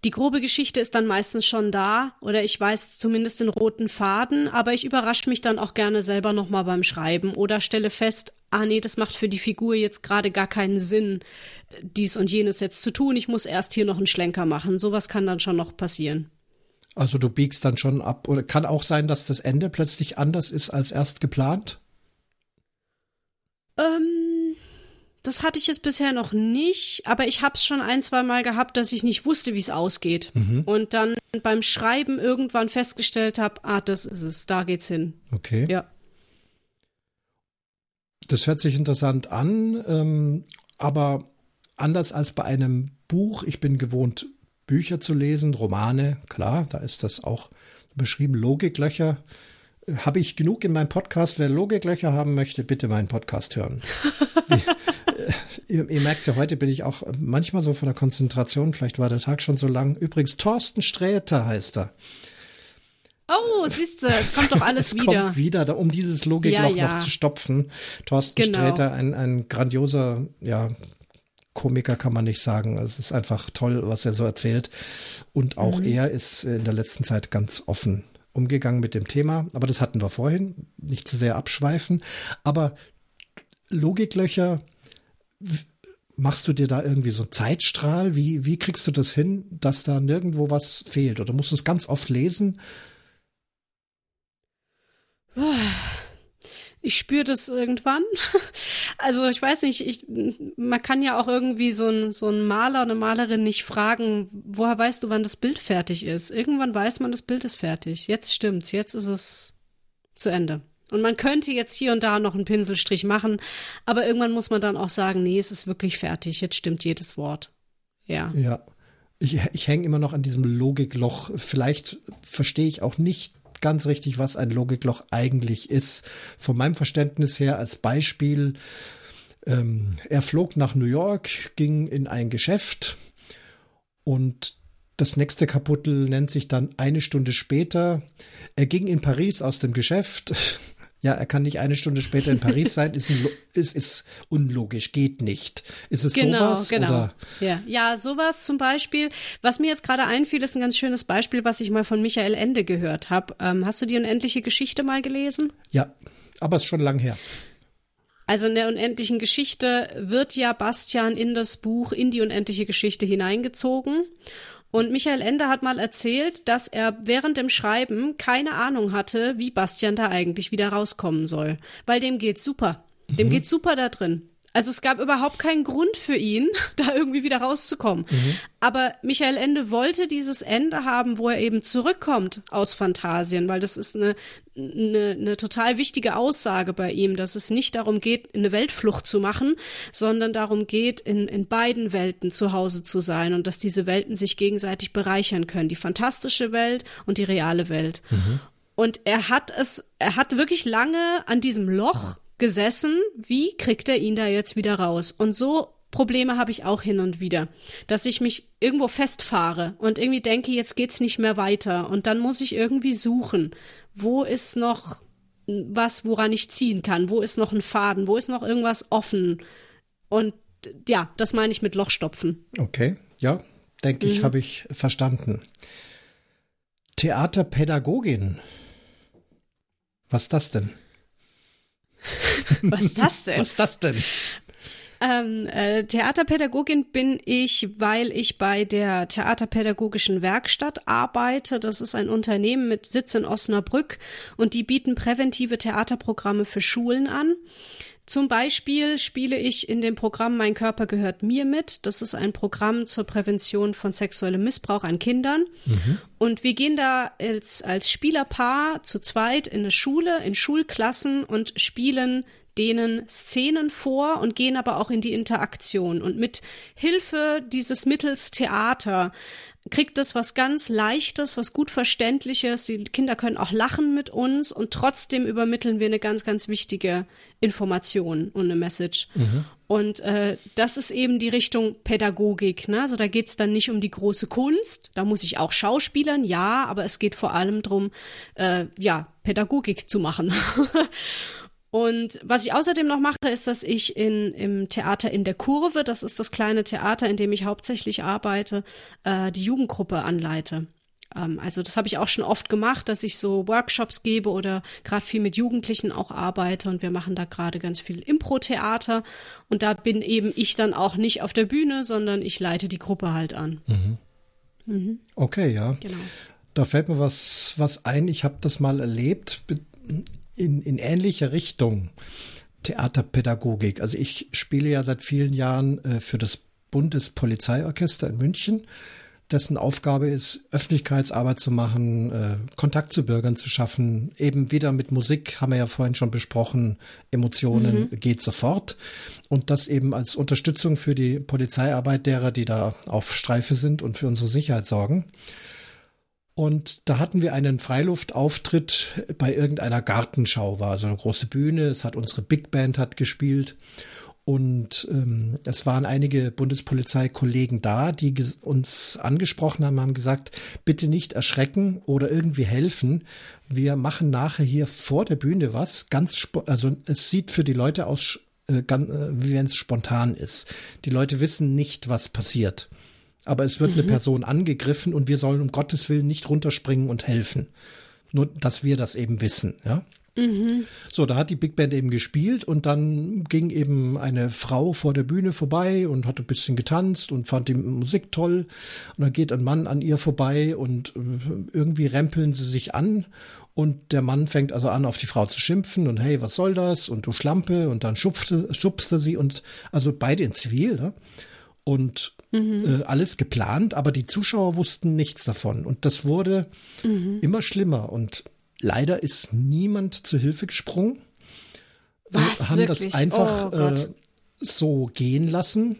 Die grobe Geschichte ist dann meistens schon da oder ich weiß zumindest den roten Faden, aber ich überrasche mich dann auch gerne selber nochmal beim Schreiben oder stelle fest, ah nee, das macht für die Figur jetzt gerade gar keinen Sinn, dies und jenes jetzt zu tun. Ich muss erst hier noch einen Schlenker machen. Sowas kann dann schon noch passieren. Also du biegst dann schon ab oder kann auch sein, dass das Ende plötzlich anders ist als erst geplant? Ähm, das hatte ich jetzt bisher noch nicht, aber ich habe es schon ein, zwei Mal gehabt, dass ich nicht wusste, wie es ausgeht. Mhm. Und dann beim Schreiben irgendwann festgestellt habe, ah, das ist es, da geht's hin. Okay. Ja. Das hört sich interessant an, ähm, aber anders als bei einem Buch, ich bin gewohnt, Bücher zu lesen, Romane, klar, da ist das auch beschrieben, Logiklöcher. Habe ich genug in meinem Podcast? Wer Logiklöcher haben möchte, bitte meinen Podcast hören. ihr, ihr merkt ja, heute bin ich auch manchmal so von der Konzentration, vielleicht war der Tag schon so lang. Übrigens, Thorsten Sträter heißt er. Oh, siehst du, es kommt doch alles es wieder. Kommt wieder, um dieses Logikloch ja, ja. noch zu stopfen. Thorsten genau. Sträter, ein, ein grandioser, ja, Komiker kann man nicht sagen. Es ist einfach toll, was er so erzählt. Und auch mhm. er ist in der letzten Zeit ganz offen umgegangen mit dem Thema. Aber das hatten wir vorhin. Nicht zu sehr abschweifen. Aber Logiklöcher, machst du dir da irgendwie so einen Zeitstrahl? Wie, wie kriegst du das hin, dass da nirgendwo was fehlt? Oder musst du es ganz oft lesen? Ich spüre das irgendwann. Also ich weiß nicht, ich, man kann ja auch irgendwie so ein, so ein Maler, eine Malerin nicht fragen, woher weißt du, wann das Bild fertig ist? Irgendwann weiß man, das Bild ist fertig. Jetzt stimmt's, jetzt ist es zu Ende. Und man könnte jetzt hier und da noch einen Pinselstrich machen, aber irgendwann muss man dann auch sagen, nee, es ist wirklich fertig, jetzt stimmt jedes Wort. Ja. Ja. Ich, ich hänge immer noch an diesem Logikloch. Vielleicht verstehe ich auch nicht ganz richtig, was ein Logikloch eigentlich ist. Von meinem Verständnis her als Beispiel, ähm, er flog nach New York, ging in ein Geschäft und das nächste Kapitel nennt sich dann eine Stunde später. Er ging in Paris aus dem Geschäft. Ja, er kann nicht eine Stunde später in Paris sein, ist, ein, ist, ist unlogisch, geht nicht. Ist es genau, sowas? Genau. Oder? Ja. ja, sowas zum Beispiel. Was mir jetzt gerade einfiel, ist ein ganz schönes Beispiel, was ich mal von Michael Ende gehört habe. Ähm, hast du die unendliche Geschichte mal gelesen? Ja, aber es ist schon lang her. Also in der unendlichen Geschichte wird ja Bastian in das Buch in die unendliche Geschichte hineingezogen. Und Michael Ende hat mal erzählt, dass er während dem Schreiben keine Ahnung hatte, wie Bastian da eigentlich wieder rauskommen soll. Weil dem geht's super. Dem mhm. geht's super da drin. Also es gab überhaupt keinen Grund für ihn, da irgendwie wieder rauszukommen. Mhm. Aber Michael Ende wollte dieses Ende haben, wo er eben zurückkommt aus Phantasien, weil das ist eine, eine, eine total wichtige Aussage bei ihm, dass es nicht darum geht, eine Weltflucht zu machen, sondern darum geht, in, in beiden Welten zu Hause zu sein und dass diese Welten sich gegenseitig bereichern können. Die fantastische Welt und die reale Welt. Mhm. Und er hat es, er hat wirklich lange an diesem Loch gesessen, wie kriegt er ihn da jetzt wieder raus? Und so Probleme habe ich auch hin und wieder, dass ich mich irgendwo festfahre und irgendwie denke, jetzt geht's nicht mehr weiter und dann muss ich irgendwie suchen, wo ist noch was, woran ich ziehen kann, wo ist noch ein Faden, wo ist noch irgendwas offen und ja, das meine ich mit Lochstopfen. Okay, ja, denke ich, mhm. habe ich verstanden. Theaterpädagogin. Was ist das denn? Was ist das denn? Was ist das denn? Ähm, äh, Theaterpädagogin bin ich, weil ich bei der Theaterpädagogischen Werkstatt arbeite. Das ist ein Unternehmen mit Sitz in Osnabrück und die bieten präventive Theaterprogramme für Schulen an. Zum Beispiel spiele ich in dem Programm Mein Körper gehört mir mit. Das ist ein Programm zur Prävention von sexuellem Missbrauch an Kindern. Mhm. Und wir gehen da als, als Spielerpaar zu zweit in eine Schule, in Schulklassen und spielen denen Szenen vor und gehen aber auch in die Interaktion. Und mit Hilfe dieses Mittels Theater kriegt es was ganz Leichtes, was gut Verständliches. Die Kinder können auch lachen mit uns und trotzdem übermitteln wir eine ganz, ganz wichtige Information und eine Message. Mhm. Und äh, das ist eben die Richtung Pädagogik. Ne? Also da geht's dann nicht um die große Kunst. Da muss ich auch Schauspielern, ja, aber es geht vor allem drum, äh, ja, Pädagogik zu machen. Und was ich außerdem noch mache, ist, dass ich in, im Theater in der Kurve, das ist das kleine Theater, in dem ich hauptsächlich arbeite, äh, die Jugendgruppe anleite. Ähm, also das habe ich auch schon oft gemacht, dass ich so Workshops gebe oder gerade viel mit Jugendlichen auch arbeite und wir machen da gerade ganz viel Impro-Theater und da bin eben ich dann auch nicht auf der Bühne, sondern ich leite die Gruppe halt an. Mhm. Mhm. Okay, ja. Genau. Da fällt mir was, was ein. Ich habe das mal erlebt in, in ähnliche Richtung. Theaterpädagogik. Also ich spiele ja seit vielen Jahren äh, für das Bundespolizeiorchester in München, dessen Aufgabe ist, Öffentlichkeitsarbeit zu machen, äh, Kontakt zu Bürgern zu schaffen. Eben wieder mit Musik, haben wir ja vorhin schon besprochen, Emotionen mhm. geht sofort. Und das eben als Unterstützung für die Polizeiarbeit derer, die da auf Streife sind und für unsere Sicherheit sorgen. Und da hatten wir einen Freiluftauftritt bei irgendeiner Gartenschau, war so eine große Bühne. Es hat unsere Big Band hat gespielt. Und ähm, es waren einige Bundespolizeikollegen da, die uns angesprochen haben, haben gesagt, bitte nicht erschrecken oder irgendwie helfen. Wir machen nachher hier vor der Bühne was. Ganz, also es sieht für die Leute aus, äh, ganz, äh, wie wenn es spontan ist. Die Leute wissen nicht, was passiert aber es wird mhm. eine Person angegriffen und wir sollen um Gottes Willen nicht runterspringen und helfen. Nur, dass wir das eben wissen, ja. Mhm. So, da hat die Big Band eben gespielt und dann ging eben eine Frau vor der Bühne vorbei und hatte ein bisschen getanzt und fand die Musik toll. Und dann geht ein Mann an ihr vorbei und äh, irgendwie rempeln sie sich an und der Mann fängt also an, auf die Frau zu schimpfen und hey, was soll das? Und du Schlampe und dann schubste, schubste sie und also beide in Zivil, ne? Und mhm. äh, alles geplant, aber die Zuschauer wussten nichts davon. Und das wurde mhm. immer schlimmer. Und leider ist niemand zu Hilfe gesprungen. Was? Wir haben Wirklich? das einfach oh äh, so gehen lassen.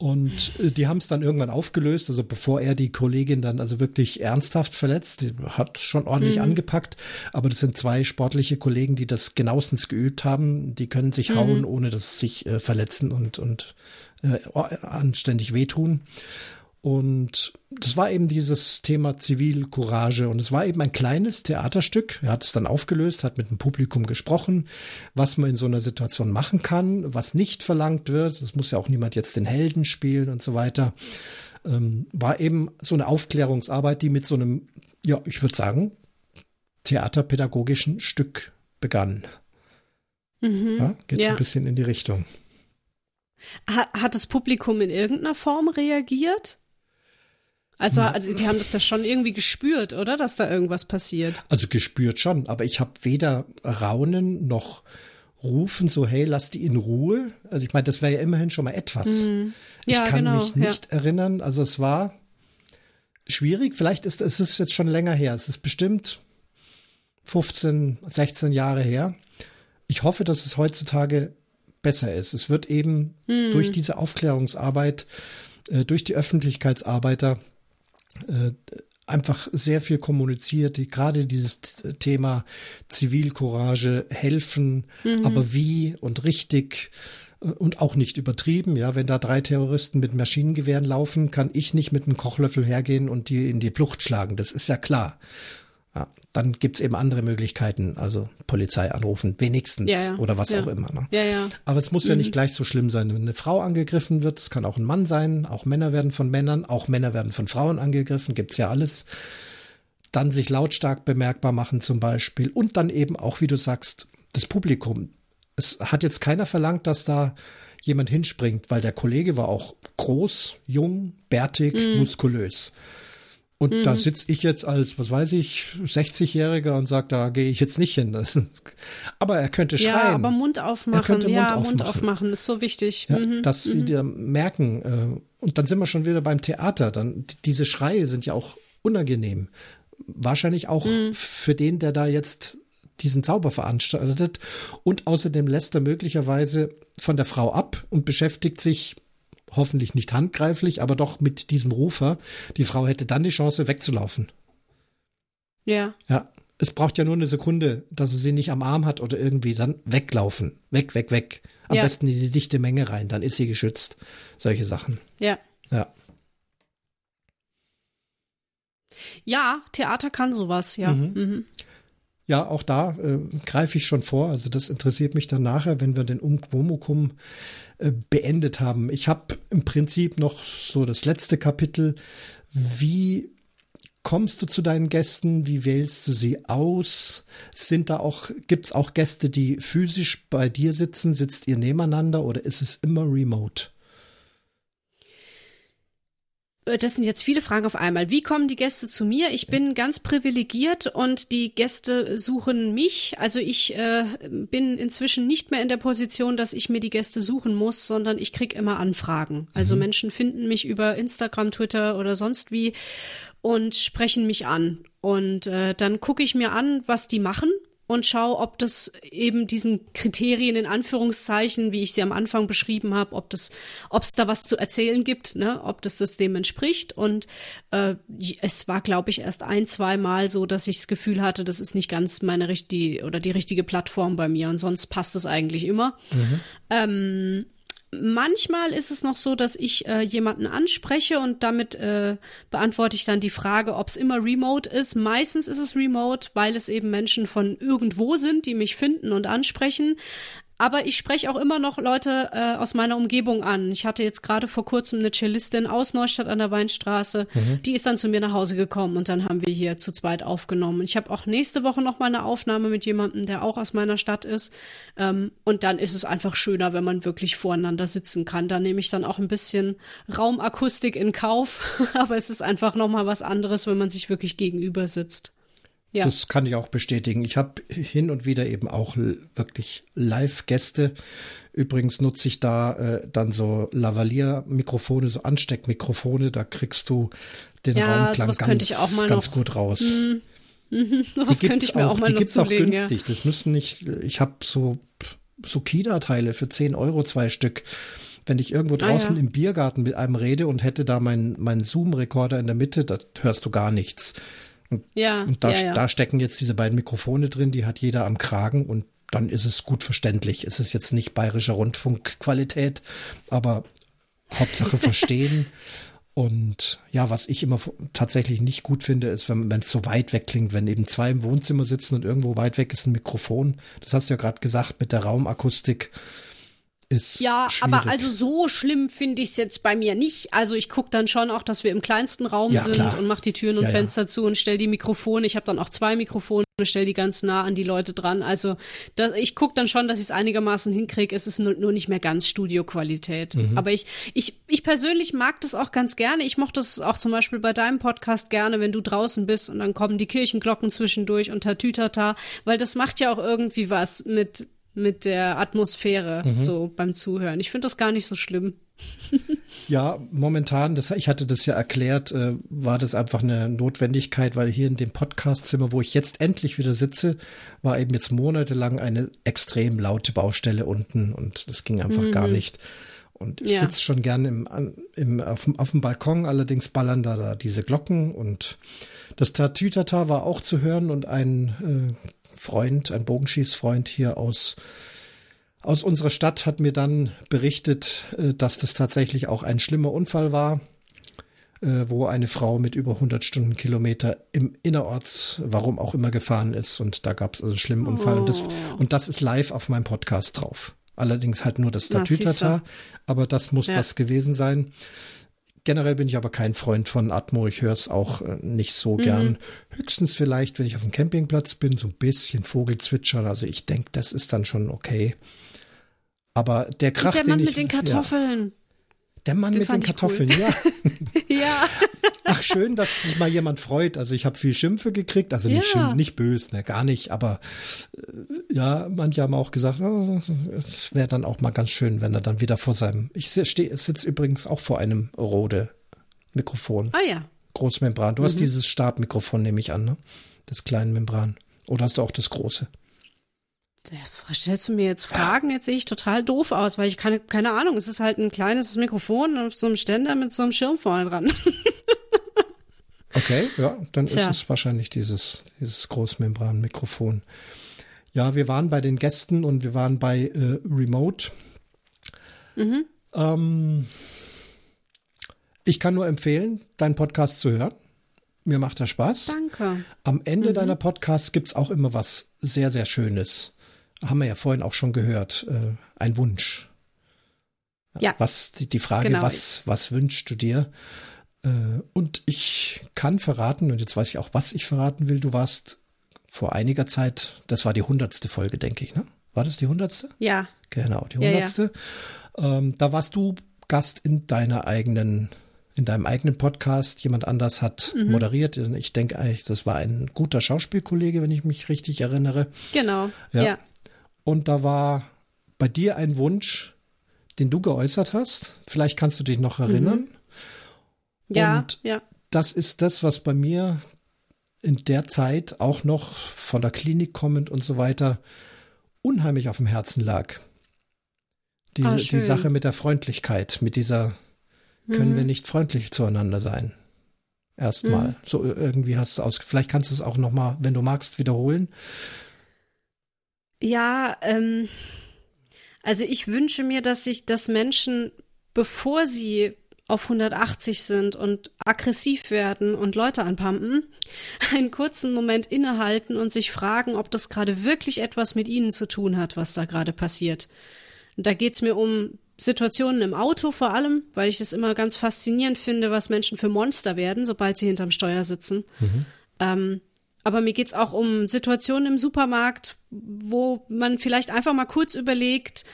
Und äh, die haben es dann irgendwann aufgelöst, also bevor er die Kollegin dann also wirklich ernsthaft verletzt, die hat schon ordentlich mhm. angepackt, aber das sind zwei sportliche Kollegen, die das genauestens geübt haben, die können sich mhm. hauen, ohne dass sie sich äh, verletzen und, und äh, anständig wehtun. Und das war eben dieses Thema Zivilcourage. Und es war eben ein kleines Theaterstück. Er hat es dann aufgelöst, hat mit dem Publikum gesprochen, was man in so einer Situation machen kann, was nicht verlangt wird. Es muss ja auch niemand jetzt den Helden spielen und so weiter. Ähm, war eben so eine Aufklärungsarbeit, die mit so einem, ja, ich würde sagen, theaterpädagogischen Stück begann. Mhm, ja, geht ja. so ein bisschen in die Richtung. Hat, das Publikum in irgendeiner Form reagiert? Also, also die haben das da schon irgendwie gespürt, oder? Dass da irgendwas passiert. Also gespürt schon, aber ich habe weder Raunen noch rufen, so hey, lass die in Ruhe. Also ich meine, das wäre ja immerhin schon mal etwas. Mhm. Ja, ich kann genau, mich nicht ja. erinnern. Also es war schwierig. Vielleicht ist es ist jetzt schon länger her. Es ist bestimmt 15, 16 Jahre her. Ich hoffe, dass es heutzutage besser ist. Es wird eben mhm. durch diese Aufklärungsarbeit, äh, durch die Öffentlichkeitsarbeiter äh, einfach sehr viel kommuniziert, die, gerade dieses Thema Zivilcourage, helfen, mhm. aber wie und richtig äh, und auch nicht übertrieben. Ja, wenn da drei Terroristen mit Maschinengewehren laufen, kann ich nicht mit einem Kochlöffel hergehen und die in die Flucht schlagen. Das ist ja klar. Dann gibt's eben andere Möglichkeiten, also Polizei anrufen, wenigstens ja, ja. oder was ja. auch immer. Ne? Ja, ja. Aber es muss mhm. ja nicht gleich so schlimm sein, wenn eine Frau angegriffen wird. Es kann auch ein Mann sein, auch Männer werden von Männern, auch Männer werden von Frauen angegriffen, gibt's ja alles. Dann sich lautstark bemerkbar machen zum Beispiel und dann eben auch, wie du sagst, das Publikum. Es hat jetzt keiner verlangt, dass da jemand hinspringt, weil der Kollege war auch groß, jung, bärtig, mhm. muskulös. Und mhm. da sitze ich jetzt als, was weiß ich, 60-Jähriger und sage, da gehe ich jetzt nicht hin. Das, aber er könnte schreien. Ja, aber Mund aufmachen. Er könnte Mund ja, aufmachen. Mund aufmachen ist so wichtig. Ja, mhm. Dass mhm. sie dir merken. Äh, und dann sind wir schon wieder beim Theater. Dann diese Schreie sind ja auch unangenehm. Wahrscheinlich auch mhm. für den, der da jetzt diesen Zauber veranstaltet. Und außerdem lässt er möglicherweise von der Frau ab und beschäftigt sich hoffentlich nicht handgreiflich, aber doch mit diesem Rufer. Die Frau hätte dann die Chance wegzulaufen. Ja. Ja. Es braucht ja nur eine Sekunde, dass sie sie nicht am Arm hat oder irgendwie dann weglaufen. Weg, weg, weg. Am ja. besten in die dichte Menge rein, dann ist sie geschützt. Solche Sachen. Ja. Ja. Ja, Theater kann sowas, ja. Mhm. Mhm. Ja, auch da äh, greife ich schon vor. Also das interessiert mich dann nachher, wenn wir den Umquomukum beendet haben. Ich habe im Prinzip noch so das letzte Kapitel. Wie kommst du zu deinen Gästen? Wie wählst du sie aus? Sind da auch, gibt's auch Gäste, die physisch bei dir sitzen? Sitzt ihr nebeneinander oder ist es immer remote? Äh, das sind jetzt viele Fragen auf einmal. Wie kommen die Gäste zu mir? Ich bin ganz privilegiert und die Gäste suchen mich. Also ich äh, bin inzwischen nicht mehr in der Position, dass ich mir die Gäste suchen muss, sondern ich krieg immer Anfragen. Also mhm. Menschen finden mich über Instagram, Twitter oder sonst wie und sprechen mich an. Und äh, dann gucke ich mir an, was die machen und schau, ob das eben diesen Kriterien in Anführungszeichen, wie ich sie am Anfang beschrieben habe, ob das, ob es da was zu erzählen gibt, ne, ob das dem entspricht. Und äh, es war, glaube ich, erst ein, zwei Mal so, dass ich das Gefühl hatte, das ist nicht ganz meine richtige oder die richtige Plattform bei mir und sonst passt es eigentlich immer. Mhm. Ähm, Manchmal ist es noch so, dass ich äh, jemanden anspreche und damit äh, beantworte ich dann die Frage, ob es immer remote ist. Meistens ist es remote, weil es eben Menschen von irgendwo sind, die mich finden und ansprechen. Aber ich spreche auch immer noch Leute äh, aus meiner Umgebung an. Ich hatte jetzt gerade vor kurzem eine Cellistin aus Neustadt an der Weinstraße. Mhm. Die ist dann zu mir nach Hause gekommen und dann haben wir hier zu zweit aufgenommen. Ich habe auch nächste Woche noch mal eine Aufnahme mit jemandem, der auch aus meiner Stadt ist. Ähm, und dann ist es einfach schöner, wenn man wirklich voreinander sitzen kann. Da nehme ich dann auch ein bisschen Raumakustik in Kauf. Aber es ist einfach noch mal was anderes, wenn man sich wirklich gegenüber sitzt. Ja. Das kann ich auch bestätigen. Ich habe hin und wieder eben auch wirklich Live-Gäste. Übrigens nutze ich da äh, dann so Lavalier-Mikrofone, so Ansteckmikrofone. Da kriegst du den ja, Raumklang ganz, ganz gut raus. Hm. Das könnte ich mir auch, auch mal Die gibt's auch günstig. Ja. Das müssen nicht, ich habe so, so Kida-Teile für 10 Euro zwei Stück. Wenn ich irgendwo draußen ah, ja. im Biergarten mit einem rede und hätte da meinen mein Zoom-Rekorder in der Mitte, da hörst du gar nichts. Und, ja, und da, ja, ja. da stecken jetzt diese beiden Mikrofone drin, die hat jeder am Kragen und dann ist es gut verständlich. Es ist jetzt nicht bayerische Rundfunkqualität, aber Hauptsache verstehen. Und ja, was ich immer tatsächlich nicht gut finde, ist, wenn es so weit weg klingt, wenn eben zwei im Wohnzimmer sitzen und irgendwo weit weg ist ein Mikrofon. Das hast du ja gerade gesagt mit der Raumakustik ist. Ja, schwierig. aber also so schlimm finde ich es jetzt bei mir nicht. Also ich gucke dann schon auch, dass wir im kleinsten Raum ja, sind klar. und mache die Türen und ja, Fenster ja. zu und stell die Mikrofone. Ich habe dann auch zwei Mikrofone, stell die ganz nah an die Leute dran. Also das, ich gucke dann schon, dass ich es einigermaßen hinkriege. Es ist nur, nur, nicht mehr ganz Studioqualität. Mhm. Aber ich, ich, ich persönlich mag das auch ganz gerne. Ich mochte das auch zum Beispiel bei deinem Podcast gerne, wenn du draußen bist und dann kommen die Kirchenglocken zwischendurch und Tatütata, weil das macht ja auch irgendwie was mit mit der Atmosphäre mhm. so beim Zuhören. Ich finde das gar nicht so schlimm. ja, momentan, das, ich hatte das ja erklärt, äh, war das einfach eine Notwendigkeit, weil hier in dem Podcastzimmer, wo ich jetzt endlich wieder sitze, war eben jetzt monatelang eine extrem laute Baustelle unten und das ging einfach mhm. gar nicht. Und ich ja. sitze schon gern im, im, auf, dem, auf dem Balkon, allerdings ballern da, da diese Glocken und das Tatütata war auch zu hören und ein äh, Freund, ein Bogenschießfreund hier aus aus unserer Stadt hat mir dann berichtet, äh, dass das tatsächlich auch ein schlimmer Unfall war, äh, wo eine Frau mit über 100 Stundenkilometer im Innerorts, warum auch immer, gefahren ist. Und da gab es also einen schlimmen Unfall. Oh. Und, das, oh. und das ist live auf meinem Podcast drauf. Allerdings halt nur das Statütata, aber das muss ja. das gewesen sein. Generell bin ich aber kein Freund von Atmo. Ich höre es auch äh, nicht so mhm. gern. Höchstens vielleicht, wenn ich auf dem Campingplatz bin, so ein bisschen Vogelzwitschern. Also ich denke, das ist dann schon okay. Aber der Krach, Und der Mann den mit den Kartoffeln. Ja, der Mann den mit den Kartoffeln, cool. ja. ja. Ach, schön, dass sich mal jemand freut. Also ich habe viel Schimpfe gekriegt, also nicht ja. Schimpf, nicht böse, ne, gar nicht, aber äh, ja, manche haben auch gesagt, oh, es wäre dann auch mal ganz schön, wenn er dann wieder vor seinem. Ich sitze übrigens auch vor einem Rode Mikrofon. Ah ja. Großmembran. Du mhm. hast dieses Stabmikrofon, nehme ich an, ne? Das kleine Membran. Oder hast du auch das große? Stellst du mir jetzt Fragen? Jetzt sehe ich total doof aus, weil ich keine, keine Ahnung. Es ist halt ein kleines Mikrofon auf so einem Ständer mit so einem Schirm vorne dran. okay, ja, dann Tja. ist es wahrscheinlich dieses, dieses Großmembran-Mikrofon. Ja, wir waren bei den Gästen und wir waren bei äh, Remote. Mhm. Ähm, ich kann nur empfehlen, deinen Podcast zu hören. Mir macht er Spaß. Danke. Am Ende mhm. deiner Podcasts gibt es auch immer was sehr, sehr Schönes haben wir ja vorhin auch schon gehört, äh, ein Wunsch. Ja. Was, die, die Frage, genau. was, was wünschst du dir? Äh, und ich kann verraten, und jetzt weiß ich auch, was ich verraten will, du warst vor einiger Zeit, das war die hundertste Folge, denke ich, ne? War das die hundertste? Ja. Genau, die hundertste. Ja, ja. ähm, da warst du Gast in deiner eigenen in deinem eigenen Podcast. Jemand anders hat mhm. moderiert. Ich denke eigentlich, das war ein guter Schauspielkollege, wenn ich mich richtig erinnere. Genau. Ja. ja. Und da war bei dir ein Wunsch, den du geäußert hast. Vielleicht kannst du dich noch erinnern. Mhm. Ja, und ja. Das ist das, was bei mir in der Zeit auch noch von der Klinik kommend und so weiter unheimlich auf dem Herzen lag. Die, oh, die Sache mit der Freundlichkeit, mit dieser können mhm. wir nicht freundlich zueinander sein. Erstmal. Mhm. So irgendwie hast du aus. Vielleicht kannst du es auch noch mal, wenn du magst, wiederholen. Ja, ähm, also ich wünsche mir, dass sich, dass Menschen, bevor sie auf 180 sind und aggressiv werden und Leute anpumpen, einen kurzen Moment innehalten und sich fragen, ob das gerade wirklich etwas mit ihnen zu tun hat, was da gerade passiert. Und da geht's mir um Situationen im Auto vor allem, weil ich es immer ganz faszinierend finde, was Menschen für Monster werden, sobald sie hinterm Steuer sitzen. Mhm. Ähm, aber mir geht's auch um Situationen im Supermarkt, wo man vielleicht einfach mal kurz überlegt,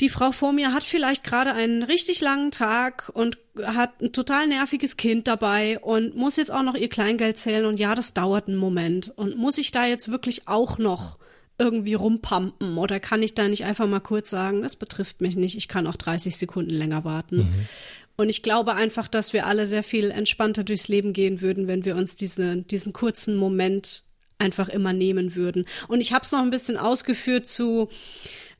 die Frau vor mir hat vielleicht gerade einen richtig langen Tag und hat ein total nerviges Kind dabei und muss jetzt auch noch ihr Kleingeld zählen und ja, das dauert einen Moment. Und muss ich da jetzt wirklich auch noch irgendwie rumpampen oder kann ich da nicht einfach mal kurz sagen, das betrifft mich nicht, ich kann auch 30 Sekunden länger warten. Mhm. Und ich glaube einfach, dass wir alle sehr viel entspannter durchs Leben gehen würden, wenn wir uns diese, diesen kurzen Moment einfach immer nehmen würden. Und ich habe es noch ein bisschen ausgeführt zu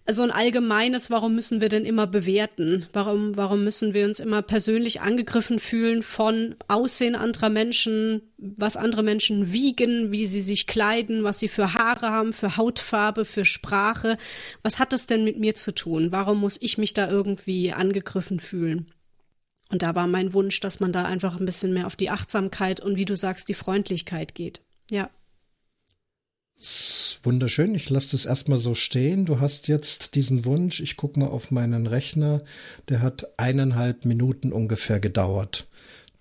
so ein allgemeines, warum müssen wir denn immer bewerten? Warum, warum müssen wir uns immer persönlich angegriffen fühlen von Aussehen anderer Menschen, was andere Menschen wiegen, wie sie sich kleiden, was sie für Haare haben, für Hautfarbe, für Sprache? Was hat das denn mit mir zu tun? Warum muss ich mich da irgendwie angegriffen fühlen? Und da war mein Wunsch, dass man da einfach ein bisschen mehr auf die Achtsamkeit und wie du sagst, die Freundlichkeit geht. Ja wunderschön. Ich lasse das erstmal so stehen. Du hast jetzt diesen Wunsch. Ich gucke mal auf meinen Rechner. Der hat eineinhalb Minuten ungefähr gedauert.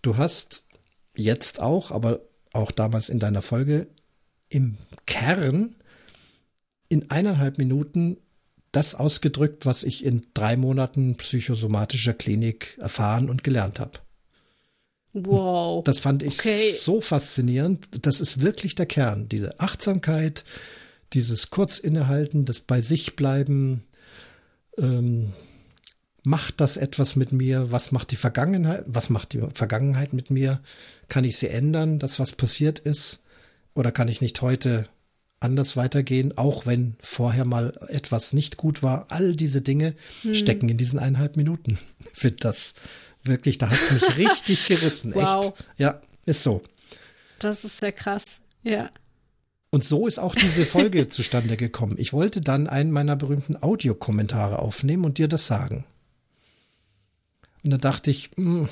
Du hast jetzt auch, aber auch damals in deiner Folge im Kern in eineinhalb Minuten das ausgedrückt, was ich in drei Monaten psychosomatischer Klinik erfahren und gelernt habe. Wow. Das fand ich okay. so faszinierend. Das ist wirklich der Kern. Diese Achtsamkeit, dieses kurz innehalten, das bei sich bleiben. Ähm, macht das etwas mit mir? Was macht die Vergangenheit? Was macht die Vergangenheit mit mir? Kann ich sie ändern, dass was passiert ist? Oder kann ich nicht heute anders weitergehen, auch wenn vorher mal etwas nicht gut war? All diese Dinge hm. stecken in diesen eineinhalb Minuten. Ich finde das Wirklich, da hat es mich richtig gerissen. Wow. Echt. Ja, ist so. Das ist sehr krass. Ja. Und so ist auch diese Folge zustande gekommen. Ich wollte dann einen meiner berühmten Audiokommentare aufnehmen und dir das sagen. Und dann dachte ich, mh, hm,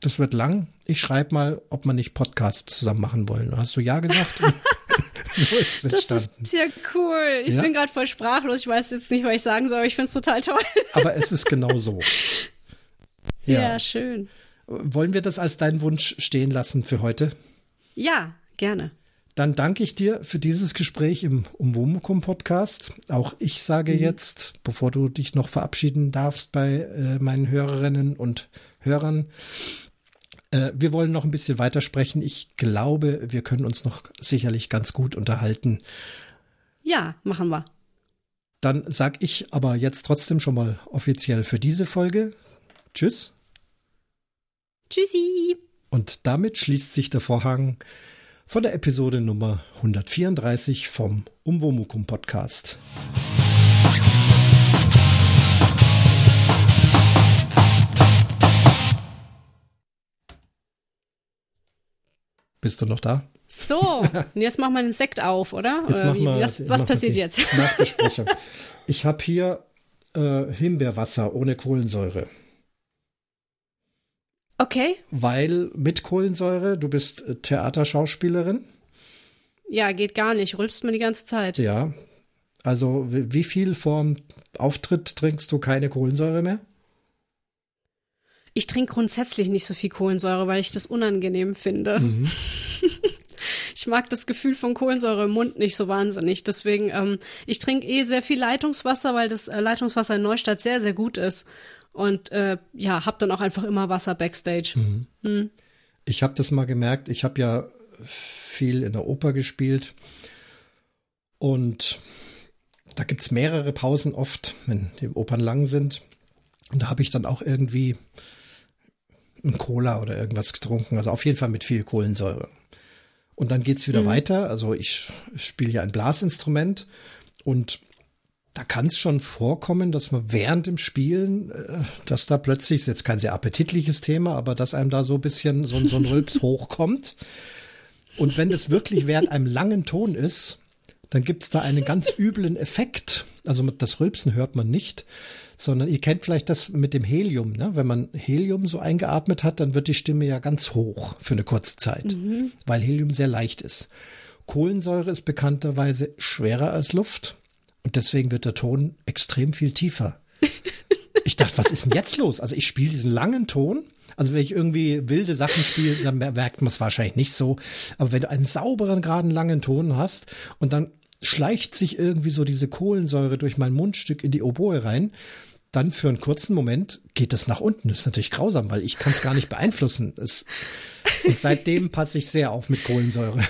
das wird lang. Ich schreibe mal, ob man nicht Podcast zusammen machen wollen. Hast du ja gesagt? so ist es das ist ja cool. Ich ja? bin gerade voll sprachlos. Ich weiß jetzt nicht, was ich sagen soll, aber ich finde es total toll. aber es ist genau so. Ja. ja, schön. Wollen wir das als deinen Wunsch stehen lassen für heute? Ja, gerne. Dann danke ich dir für dieses Gespräch im Umwomukum Podcast. Auch ich sage mhm. jetzt, bevor du dich noch verabschieden darfst bei äh, meinen Hörerinnen und Hörern, äh, wir wollen noch ein bisschen weitersprechen. Ich glaube, wir können uns noch sicherlich ganz gut unterhalten. Ja, machen wir. Dann sag ich aber jetzt trotzdem schon mal offiziell für diese Folge Tschüss. Tschüssi. Und damit schließt sich der Vorhang von der Episode Nummer 134 vom Umwomukum Podcast. Bist du noch da? So, und jetzt machen wir den Sekt auf, oder? Jetzt oder wie, wir, was, was passiert jetzt? Nachbesprechung. Ich habe hier äh, Himbeerwasser ohne Kohlensäure. Okay. Weil mit Kohlensäure, du bist äh, Theaterschauspielerin. Ja, geht gar nicht. Rülpst man die ganze Zeit. Ja. Also, wie viel vorm Auftritt trinkst du keine Kohlensäure mehr? Ich trinke grundsätzlich nicht so viel Kohlensäure, weil ich das unangenehm finde. Mhm. ich mag das Gefühl von Kohlensäure im Mund nicht so wahnsinnig. Deswegen, ähm, ich trinke eh sehr viel Leitungswasser, weil das äh, Leitungswasser in Neustadt sehr, sehr gut ist und äh, ja, hab dann auch einfach immer Wasser backstage. Mhm. Mhm. Ich habe das mal gemerkt. Ich habe ja viel in der Oper gespielt und da gibt's mehrere Pausen oft, wenn die Opern lang sind. Und da habe ich dann auch irgendwie ein Cola oder irgendwas getrunken. Also auf jeden Fall mit viel Kohlensäure. Und dann geht's wieder mhm. weiter. Also ich spiele ja ein Blasinstrument und da kann es schon vorkommen, dass man während dem Spielen, äh, dass da plötzlich, ist jetzt kein sehr appetitliches Thema, aber dass einem da so ein bisschen so, so ein Rülps hochkommt. Und wenn das wirklich während einem langen Ton ist, dann gibt's da einen ganz üblen Effekt. Also das Rülpsen hört man nicht, sondern ihr kennt vielleicht das mit dem Helium. Ne? Wenn man Helium so eingeatmet hat, dann wird die Stimme ja ganz hoch für eine kurze Zeit, mhm. weil Helium sehr leicht ist. Kohlensäure ist bekannterweise schwerer als Luft und deswegen wird der Ton extrem viel tiefer. Ich dachte, was ist denn jetzt los? Also ich spiele diesen langen Ton. Also wenn ich irgendwie wilde Sachen spiele, dann merkt man es wahrscheinlich nicht so. Aber wenn du einen sauberen, geraden, langen Ton hast und dann schleicht sich irgendwie so diese Kohlensäure durch mein Mundstück in die Oboe rein, dann für einen kurzen Moment geht das nach unten. Das ist natürlich grausam, weil ich kann es gar nicht beeinflussen. Es, und seitdem passe ich sehr auf mit Kohlensäure.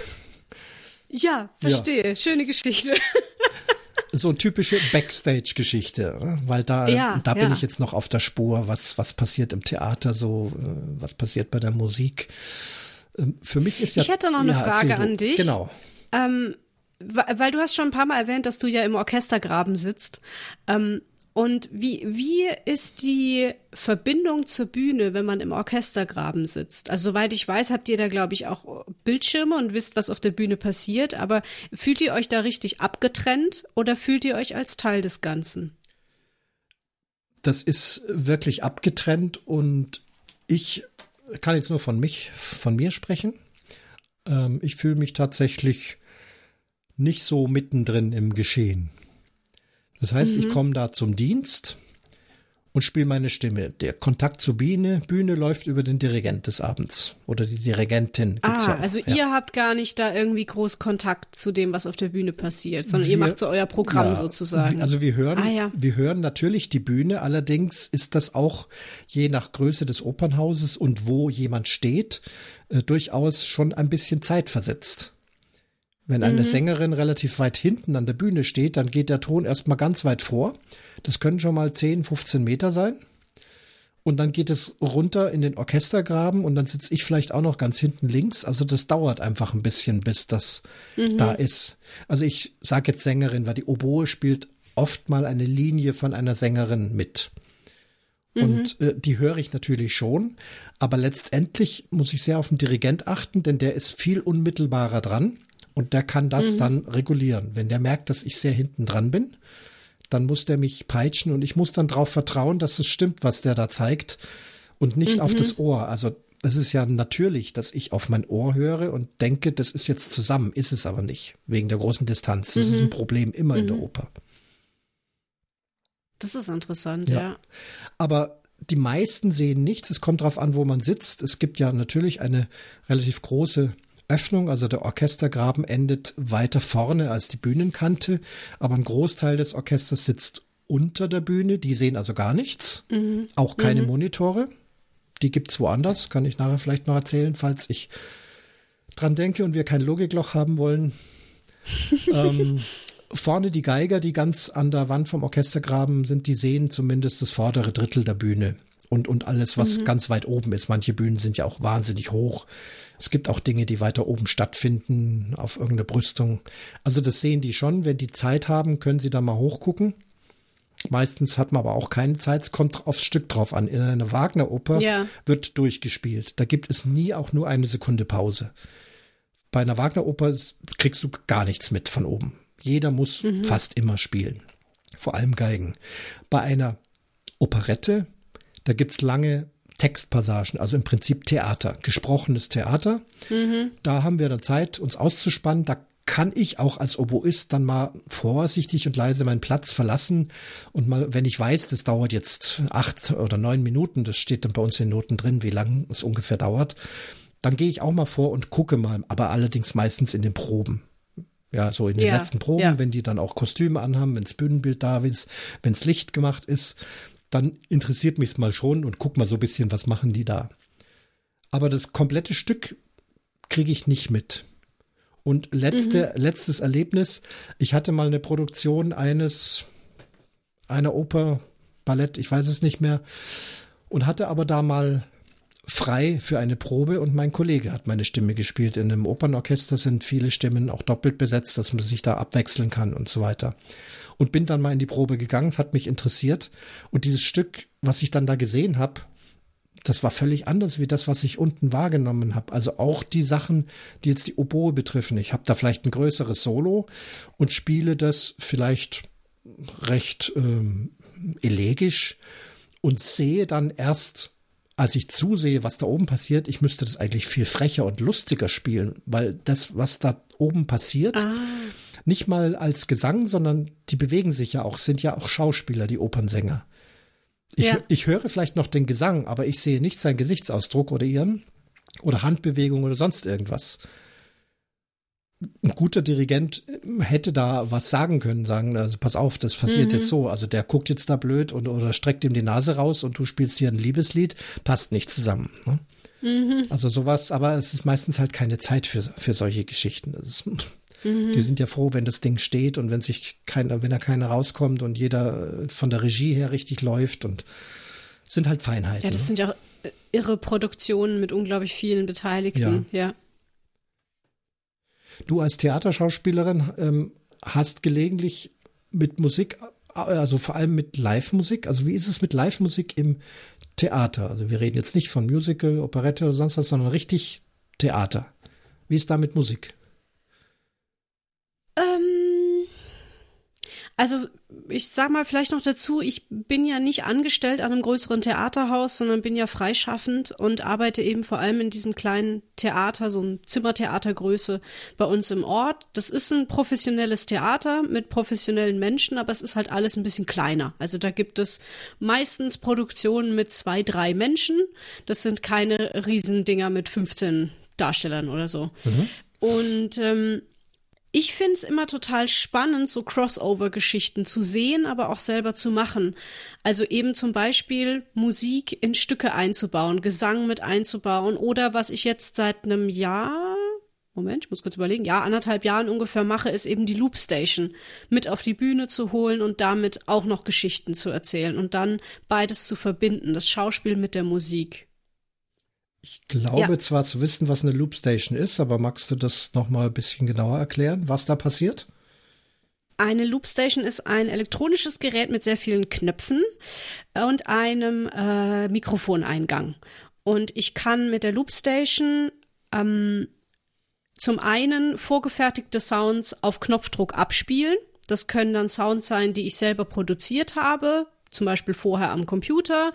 Ja, verstehe. Ja. Schöne Geschichte. So typische Backstage-Geschichte, weil da, ja, da bin ja. ich jetzt noch auf der Spur, was, was passiert im Theater so, äh, was passiert bei der Musik. Ähm, für mich ist ja. Ich hätte noch eine Frage an dich. Genau. Ähm, weil du hast schon ein paar Mal erwähnt, dass du ja im Orchestergraben sitzt. Ähm, und wie, wie ist die Verbindung zur Bühne, wenn man im Orchestergraben sitzt? Also soweit ich weiß, habt ihr da, glaube ich, auch Bildschirme und wisst, was auf der Bühne passiert. Aber fühlt ihr euch da richtig abgetrennt oder fühlt ihr euch als Teil des Ganzen? Das ist wirklich abgetrennt und ich kann jetzt nur von mich, von mir sprechen. Ähm, ich fühle mich tatsächlich nicht so mittendrin im Geschehen. Das heißt, mhm. ich komme da zum Dienst und spiele meine Stimme. Der Kontakt zur Bühne, Bühne läuft über den Dirigent des Abends oder die Dirigentin. Gibt's ah, ja also ja. ihr habt gar nicht da irgendwie groß Kontakt zu dem, was auf der Bühne passiert, sondern wir, ihr macht so euer Programm ja, sozusagen. Also wir hören, ah, ja. wir hören natürlich die Bühne. Allerdings ist das auch je nach Größe des Opernhauses und wo jemand steht äh, durchaus schon ein bisschen zeitversetzt. Wenn eine mhm. Sängerin relativ weit hinten an der Bühne steht, dann geht der Ton erstmal ganz weit vor. Das können schon mal 10, 15 Meter sein. Und dann geht es runter in den Orchestergraben und dann sitze ich vielleicht auch noch ganz hinten links. Also das dauert einfach ein bisschen, bis das mhm. da ist. Also ich sage jetzt Sängerin, weil die Oboe spielt oft mal eine Linie von einer Sängerin mit. Mhm. Und äh, die höre ich natürlich schon, aber letztendlich muss ich sehr auf den Dirigent achten, denn der ist viel unmittelbarer dran. Und der kann das mhm. dann regulieren. Wenn der merkt, dass ich sehr hinten dran bin, dann muss der mich peitschen und ich muss dann darauf vertrauen, dass es stimmt, was der da zeigt und nicht mhm. auf das Ohr. Also es ist ja natürlich, dass ich auf mein Ohr höre und denke, das ist jetzt zusammen, ist es aber nicht, wegen der großen Distanz. Das mhm. ist ein mhm. Problem immer in der mhm. Oper. Das ist interessant, ja. ja. Aber die meisten sehen nichts. Es kommt darauf an, wo man sitzt. Es gibt ja natürlich eine relativ große Öffnung, also der Orchestergraben endet weiter vorne als die Bühnenkante, aber ein Großteil des Orchesters sitzt unter der Bühne, die sehen also gar nichts, mhm. auch keine mhm. Monitore. Die gibt's woanders, kann ich nachher vielleicht noch erzählen, falls ich dran denke und wir kein Logikloch haben wollen. ähm, vorne die Geiger, die ganz an der Wand vom Orchestergraben sind, die sehen zumindest das vordere Drittel der Bühne und, und alles, was mhm. ganz weit oben ist. Manche Bühnen sind ja auch wahnsinnig hoch. Es gibt auch Dinge, die weiter oben stattfinden, auf irgendeiner Brüstung. Also das sehen die schon. Wenn die Zeit haben, können sie da mal hochgucken. Meistens hat man aber auch keine Zeit. Es kommt aufs Stück drauf an. In einer Wagner-Oper ja. wird durchgespielt. Da gibt es nie auch nur eine Sekunde Pause. Bei einer Wagner-Oper kriegst du gar nichts mit von oben. Jeder muss mhm. fast immer spielen. Vor allem Geigen. Bei einer Operette, da gibt's lange Textpassagen, also im Prinzip Theater, gesprochenes Theater. Mhm. Da haben wir dann Zeit, uns auszuspannen. Da kann ich auch als Oboist dann mal vorsichtig und leise meinen Platz verlassen und mal, wenn ich weiß, das dauert jetzt acht oder neun Minuten, das steht dann bei uns in Noten drin, wie lang es ungefähr dauert, dann gehe ich auch mal vor und gucke mal, aber allerdings meistens in den Proben. Ja, so in den ja, letzten Proben, ja. wenn die dann auch Kostüme anhaben, wenns Bühnenbild da ist, wenns Licht gemacht ist, dann interessiert mich es mal schon und guck mal so ein bisschen, was machen die da. Aber das komplette Stück kriege ich nicht mit. Und letzte, mhm. letztes Erlebnis, ich hatte mal eine Produktion eines, einer Oper, Ballett, ich weiß es nicht mehr, und hatte aber da mal frei für eine Probe und mein Kollege hat meine Stimme gespielt. In einem Opernorchester sind viele Stimmen auch doppelt besetzt, dass man sich da abwechseln kann und so weiter und bin dann mal in die Probe gegangen. Es hat mich interessiert. Und dieses Stück, was ich dann da gesehen habe, das war völlig anders wie das, was ich unten wahrgenommen habe. Also auch die Sachen, die jetzt die Oboe betreffen. Ich habe da vielleicht ein größeres Solo und spiele das vielleicht recht ähm, elegisch und sehe dann erst, als ich zusehe, was da oben passiert, ich müsste das eigentlich viel frecher und lustiger spielen, weil das, was da oben passiert, ah. Nicht mal als Gesang, sondern die bewegen sich ja auch, sind ja auch Schauspieler, die Opernsänger. Ich, ja. ich höre vielleicht noch den Gesang, aber ich sehe nicht seinen Gesichtsausdruck oder ihren oder Handbewegung oder sonst irgendwas. Ein guter Dirigent hätte da was sagen können, sagen, also pass auf, das passiert mhm. jetzt so. Also der guckt jetzt da blöd und oder streckt ihm die Nase raus und du spielst hier ein Liebeslied, passt nicht zusammen. Ne? Mhm. Also sowas, aber es ist meistens halt keine Zeit für, für solche Geschichten. Ist, mhm. Die sind ja froh, wenn das Ding steht und wenn sich keiner, wenn da keiner rauskommt und jeder von der Regie her richtig läuft und sind halt Feinheiten. Ja, das ne? sind ja auch irre Produktionen mit unglaublich vielen Beteiligten, ja. ja. Du als Theaterschauspielerin ähm, hast gelegentlich mit Musik, also vor allem mit Live-Musik. Also wie ist es mit Live-Musik im Theater? Also wir reden jetzt nicht von Musical, Operette oder sonst was, sondern richtig Theater. Wie ist da mit Musik? Ähm, also ich sag mal vielleicht noch dazu, ich bin ja nicht angestellt an einem größeren Theaterhaus, sondern bin ja freischaffend und arbeite eben vor allem in diesem kleinen Theater, so ein Zimmertheatergröße bei uns im Ort. Das ist ein professionelles Theater mit professionellen Menschen, aber es ist halt alles ein bisschen kleiner. Also da gibt es meistens Produktionen mit zwei, drei Menschen. Das sind keine Riesendinger mit 15 Darstellern oder so. Mhm. Und ähm, ich finde es immer total spannend, so Crossover-Geschichten zu sehen, aber auch selber zu machen. Also eben zum Beispiel Musik in Stücke einzubauen, Gesang mit einzubauen oder was ich jetzt seit einem Jahr, Moment, ich muss kurz überlegen, ja, anderthalb Jahren ungefähr mache, ist eben die Loopstation mit auf die Bühne zu holen und damit auch noch Geschichten zu erzählen und dann beides zu verbinden, das Schauspiel mit der Musik. Ich glaube ja. zwar zu wissen, was eine Loopstation ist, aber magst du das noch mal ein bisschen genauer erklären, was da passiert? Eine Loopstation ist ein elektronisches Gerät mit sehr vielen Knöpfen und einem äh, Mikrofoneingang. Und ich kann mit der Loopstation ähm, zum einen vorgefertigte Sounds auf Knopfdruck abspielen. Das können dann Sounds sein, die ich selber produziert habe, zum Beispiel vorher am Computer,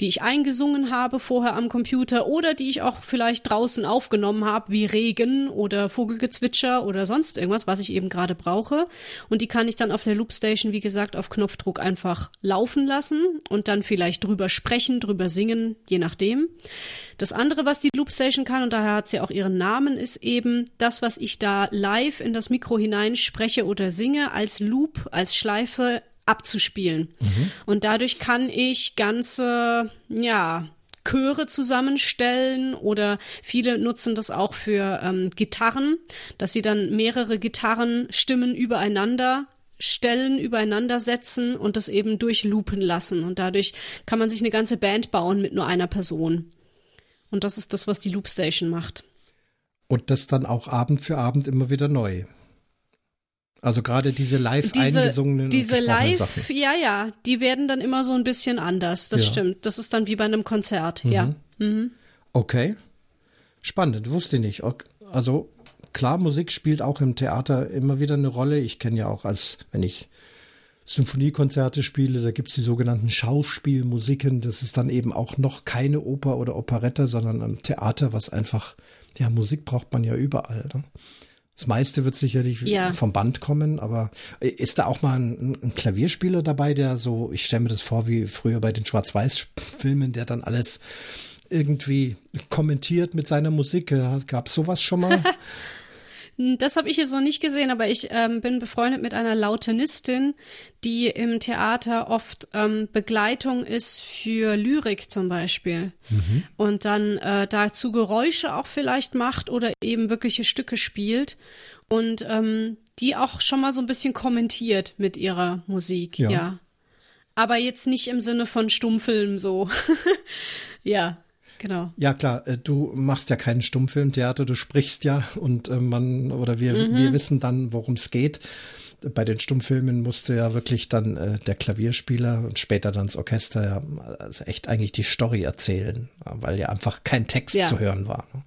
die ich eingesungen habe vorher am Computer oder die ich auch vielleicht draußen aufgenommen habe, wie Regen oder Vogelgezwitscher oder sonst irgendwas, was ich eben gerade brauche. Und die kann ich dann auf der Loopstation, wie gesagt, auf Knopfdruck einfach laufen lassen und dann vielleicht drüber sprechen, drüber singen, je nachdem. Das andere, was die Loopstation kann, und daher hat sie auch ihren Namen, ist eben das, was ich da live in das Mikro hineinspreche oder singe, als Loop, als Schleife abzuspielen. Mhm. Und dadurch kann ich ganze, ja, Chöre zusammenstellen oder viele nutzen das auch für ähm, Gitarren, dass sie dann mehrere Gitarrenstimmen übereinander stellen, übereinander setzen und das eben durchloopen lassen. Und dadurch kann man sich eine ganze Band bauen mit nur einer Person. Und das ist das, was die Loopstation macht. Und das dann auch Abend für Abend immer wieder neu. Also gerade diese live diese, eingesungenen diese live, Sachen. ja, ja, die werden dann immer so ein bisschen anders. Das ja. stimmt. Das ist dann wie bei einem Konzert. Mhm. Ja. Mhm. Okay. Spannend, wusste ich nicht. Also klar, Musik spielt auch im Theater immer wieder eine Rolle. Ich kenne ja auch als, wenn ich Symphoniekonzerte spiele, da gibt's die sogenannten Schauspielmusiken. Das ist dann eben auch noch keine Oper oder Operette, sondern ein Theater, was einfach, ja, Musik braucht man ja überall. Ne? Das meiste wird sicherlich ja. vom Band kommen, aber äh, ist da auch mal ein, ein Klavierspieler dabei, der so, ich stelle mir das vor, wie früher bei den Schwarz-Weiß-Filmen, der dann alles irgendwie kommentiert mit seiner Musik. Gab es sowas schon mal? Das habe ich jetzt noch nicht gesehen, aber ich ähm, bin befreundet mit einer Lautenistin, die im Theater oft ähm, Begleitung ist für Lyrik zum Beispiel. Mhm. Und dann äh, dazu Geräusche auch vielleicht macht oder eben wirkliche Stücke spielt. Und ähm, die auch schon mal so ein bisschen kommentiert mit ihrer Musik, ja. ja. Aber jetzt nicht im Sinne von Stummfilm so. ja. Genau. Ja, klar, äh, du machst ja keinen Stummfilmtheater, du sprichst ja und äh, man oder wir, mhm. wir wissen dann, worum es geht. bei den Stummfilmen musste ja wirklich dann äh, der Klavierspieler und später dann das Orchester ja also echt eigentlich die Story erzählen, weil ja einfach kein Text ja. zu hören war. Ne?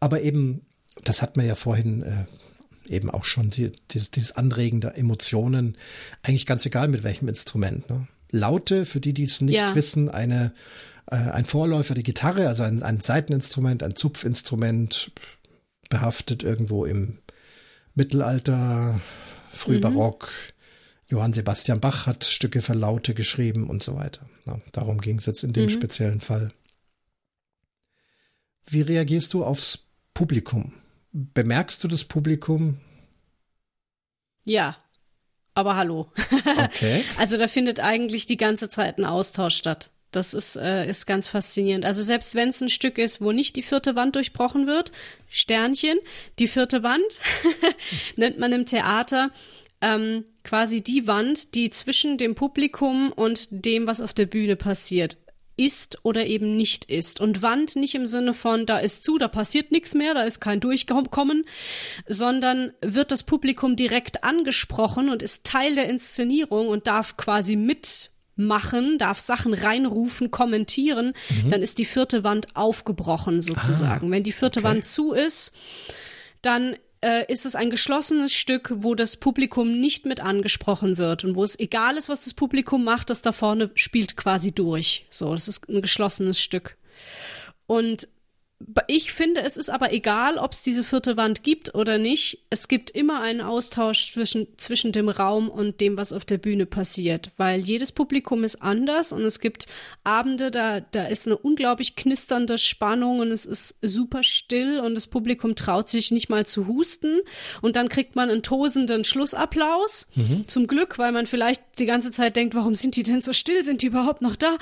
Aber eben, das hat man ja vorhin äh, eben auch schon, die, dieses, dieses Anregen der Emotionen, eigentlich ganz egal mit welchem Instrument. Ne? Laute, für die, die es nicht ja. wissen, eine äh, ein Vorläufer der Gitarre, also ein, ein Seiteninstrument, ein Zupfinstrument, behaftet irgendwo im Mittelalter, Frühbarock. Mhm. Johann Sebastian Bach hat Stücke für Laute geschrieben und so weiter. Ja, darum ging es jetzt in dem mhm. speziellen Fall. Wie reagierst du aufs Publikum? Bemerkst du das Publikum? Ja, aber hallo. Okay. also da findet eigentlich die ganze Zeit ein Austausch statt. Das ist, äh, ist ganz faszinierend. Also selbst wenn es ein Stück ist, wo nicht die vierte Wand durchbrochen wird, Sternchen, die vierte Wand nennt man im Theater ähm, quasi die Wand, die zwischen dem Publikum und dem, was auf der Bühne passiert, ist oder eben nicht ist. Und Wand nicht im Sinne von, da ist zu, da passiert nichts mehr, da ist kein Durchkommen, sondern wird das Publikum direkt angesprochen und ist Teil der Inszenierung und darf quasi mit machen, darf Sachen reinrufen, kommentieren, mhm. dann ist die vierte Wand aufgebrochen sozusagen. Ah, Wenn die vierte okay. Wand zu ist, dann äh, ist es ein geschlossenes Stück, wo das Publikum nicht mit angesprochen wird und wo es egal ist, was das Publikum macht, das da vorne spielt quasi durch. So, es ist ein geschlossenes Stück. Und ich finde, es ist aber egal, ob es diese vierte Wand gibt oder nicht. Es gibt immer einen Austausch zwischen, zwischen dem Raum und dem, was auf der Bühne passiert, weil jedes Publikum ist anders und es gibt Abende, da, da ist eine unglaublich knisternde Spannung und es ist super still und das Publikum traut sich nicht mal zu husten und dann kriegt man einen tosenden Schlussapplaus. Mhm. Zum Glück, weil man vielleicht die ganze Zeit denkt, warum sind die denn so still? Sind die überhaupt noch da?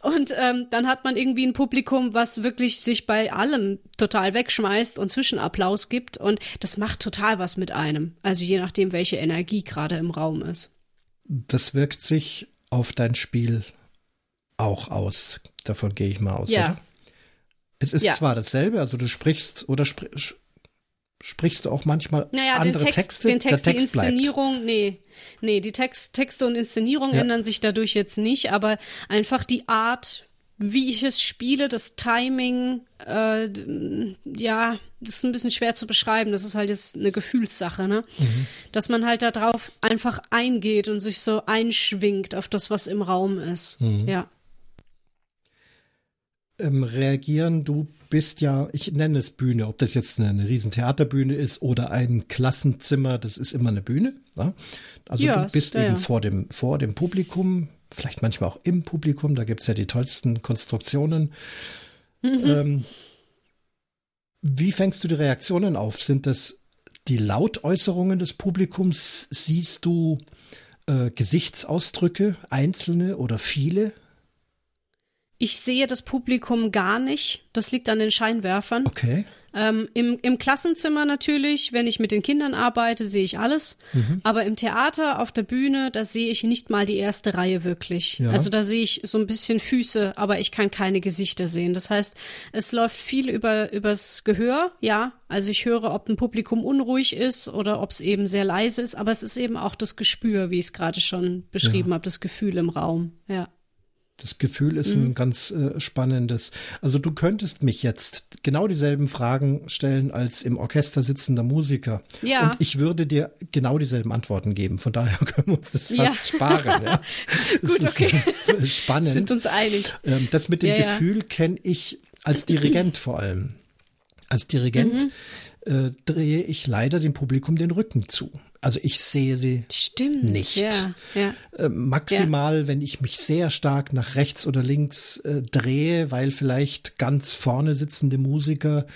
Und ähm, dann hat man irgendwie ein Publikum, was wirklich sich bei allem total wegschmeißt und Zwischenapplaus gibt und das macht total was mit einem. Also je nachdem, welche Energie gerade im Raum ist. Das wirkt sich auf dein Spiel auch aus. Davon gehe ich mal aus, ja. oder? Es ist ja. zwar dasselbe, also du sprichst oder spr sprichst du auch manchmal naja, andere den Text, Texte? Den Text, Text die Inszenierung, bleibt. nee. Nee, die Text, Texte und Inszenierung ja. ändern sich dadurch jetzt nicht, aber einfach die Art, wie ich es spiele, das Timing, äh, ja, das ist ein bisschen schwer zu beschreiben. Das ist halt jetzt eine Gefühlssache, ne? Mhm. Dass man halt darauf einfach eingeht und sich so einschwingt auf das, was im Raum ist. Mhm. Ja. Ähm, reagieren, du bist ja, ich nenne es Bühne, ob das jetzt eine, eine riesen Theaterbühne ist oder ein Klassenzimmer, das ist immer eine Bühne. Ne? Also ja, du bist eben ja. vor dem, vor dem Publikum, vielleicht manchmal auch im Publikum, da gibt es ja die tollsten Konstruktionen. Mhm. Ähm, wie fängst du die Reaktionen auf? Sind das die Lautäußerungen des Publikums? Siehst du äh, Gesichtsausdrücke, einzelne oder viele? Ich sehe das Publikum gar nicht. Das liegt an den Scheinwerfern. Okay. Ähm, im, Im Klassenzimmer natürlich, wenn ich mit den Kindern arbeite, sehe ich alles. Mhm. Aber im Theater, auf der Bühne, da sehe ich nicht mal die erste Reihe wirklich. Ja. Also da sehe ich so ein bisschen Füße, aber ich kann keine Gesichter sehen. Das heißt, es läuft viel über übers Gehör, ja. Also ich höre, ob ein Publikum unruhig ist oder ob es eben sehr leise ist, aber es ist eben auch das Gespür, wie ich es gerade schon beschrieben ja. habe, das Gefühl im Raum, ja. Das Gefühl ist mhm. ein ganz äh, spannendes. Also du könntest mich jetzt genau dieselben Fragen stellen als im Orchester sitzender Musiker. Ja. Und ich würde dir genau dieselben Antworten geben. Von daher können wir uns das fast ja. sparen. Ja. Gut, okay. spannend. Sind uns einig. Ähm, das mit dem ja, Gefühl kenne ich als Dirigent vor allem. Als Dirigent mhm. äh, drehe ich leider dem Publikum den Rücken zu. Also ich sehe sie Stimmt, nicht. Ja, ja. Äh, maximal, ja. wenn ich mich sehr stark nach rechts oder links äh, drehe, weil vielleicht ganz vorne sitzende Musiker,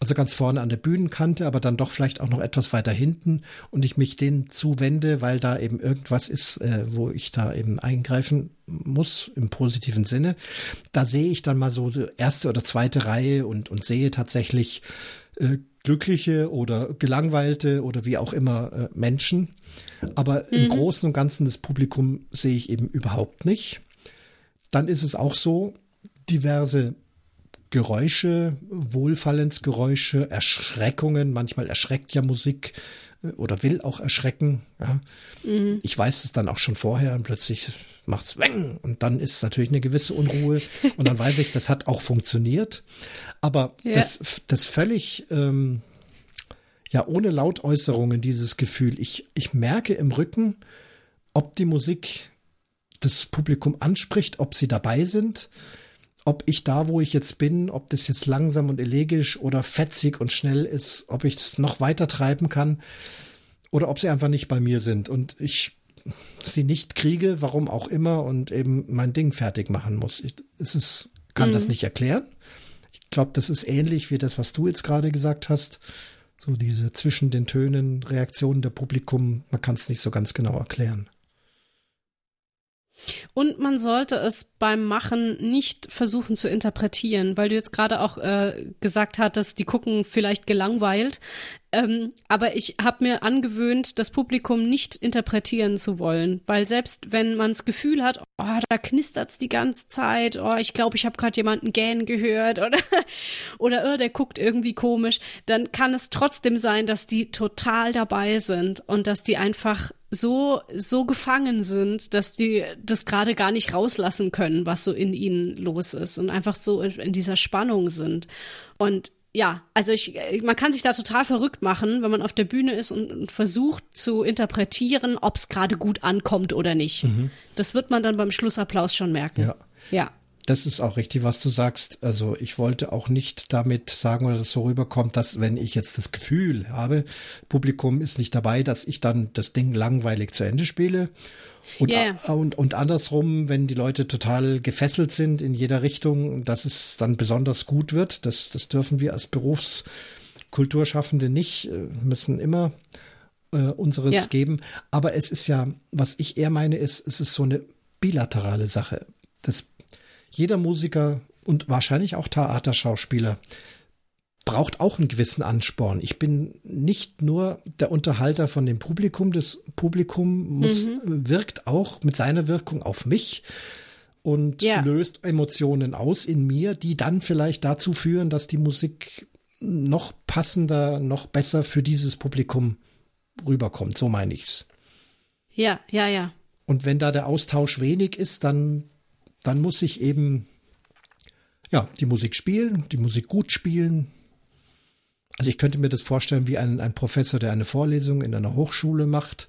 also ganz vorne an der Bühnenkante, aber dann doch vielleicht auch noch etwas weiter hinten und ich mich denen zuwende, weil da eben irgendwas ist, äh, wo ich da eben eingreifen muss im positiven Sinne. Da sehe ich dann mal so die erste oder zweite Reihe und, und sehe tatsächlich äh, glückliche oder gelangweilte oder wie auch immer äh, Menschen. Aber mhm. im Großen und Ganzen das Publikum sehe ich eben überhaupt nicht. Dann ist es auch so, diverse Geräusche, Wohlfallensgeräusche, Erschreckungen, manchmal erschreckt ja Musik oder will auch erschrecken. Ja. Mhm. Ich weiß es dann auch schon vorher und plötzlich macht's weng und dann ist natürlich eine gewisse Unruhe und dann weiß ich, das hat auch funktioniert. Aber ja. das, das völlig ähm, ja ohne Lautäußerungen dieses Gefühl. Ich ich merke im Rücken, ob die Musik das Publikum anspricht, ob sie dabei sind ob ich da, wo ich jetzt bin, ob das jetzt langsam und elegisch oder fetzig und schnell ist, ob ich es noch weiter treiben kann oder ob sie einfach nicht bei mir sind und ich sie nicht kriege, warum auch immer und eben mein Ding fertig machen muss. Ich, es ist, kann mhm. das nicht erklären. Ich glaube, das ist ähnlich wie das, was du jetzt gerade gesagt hast. So diese zwischen den Tönen, Reaktionen der Publikum, man kann es nicht so ganz genau erklären. Und man sollte es beim Machen nicht versuchen zu interpretieren, weil du jetzt gerade auch äh, gesagt hattest, die gucken vielleicht gelangweilt. Ähm, aber ich habe mir angewöhnt, das Publikum nicht interpretieren zu wollen, weil selbst wenn man das Gefühl hat, oh, da knistert's die ganze Zeit, oh, ich glaube, ich habe gerade jemanden gähnen gehört oder oder oh, der guckt irgendwie komisch, dann kann es trotzdem sein, dass die total dabei sind und dass die einfach so so gefangen sind, dass die das gerade gar nicht rauslassen können, was so in ihnen los ist und einfach so in, in dieser Spannung sind. Und ja, also ich, man kann sich da total verrückt machen, wenn man auf der Bühne ist und, und versucht zu interpretieren, ob es gerade gut ankommt oder nicht. Mhm. Das wird man dann beim Schlussapplaus schon merken. Ja. Ja. Das ist auch richtig, was du sagst. Also ich wollte auch nicht damit sagen oder das so rüberkommt, dass wenn ich jetzt das Gefühl habe, Publikum ist nicht dabei, dass ich dann das Ding langweilig zu Ende spiele und, yeah. und, und andersrum, wenn die Leute total gefesselt sind in jeder Richtung, dass es dann besonders gut wird, das, das dürfen wir als Berufskulturschaffende nicht, äh, müssen immer äh, unseres ja. geben. Aber es ist ja, was ich eher meine, ist, es ist so eine bilaterale Sache. Das, jeder Musiker und wahrscheinlich auch Theaterschauspieler braucht auch einen gewissen Ansporn. Ich bin nicht nur der Unterhalter von dem Publikum, das Publikum muss, mhm. wirkt auch mit seiner Wirkung auf mich und ja. löst Emotionen aus in mir, die dann vielleicht dazu führen, dass die Musik noch passender, noch besser für dieses Publikum rüberkommt. So meine ich's. Ja, ja, ja. Und wenn da der Austausch wenig ist, dann, dann muss ich eben ja, die Musik spielen, die Musik gut spielen, also ich könnte mir das vorstellen wie ein, ein Professor, der eine Vorlesung in einer Hochschule macht.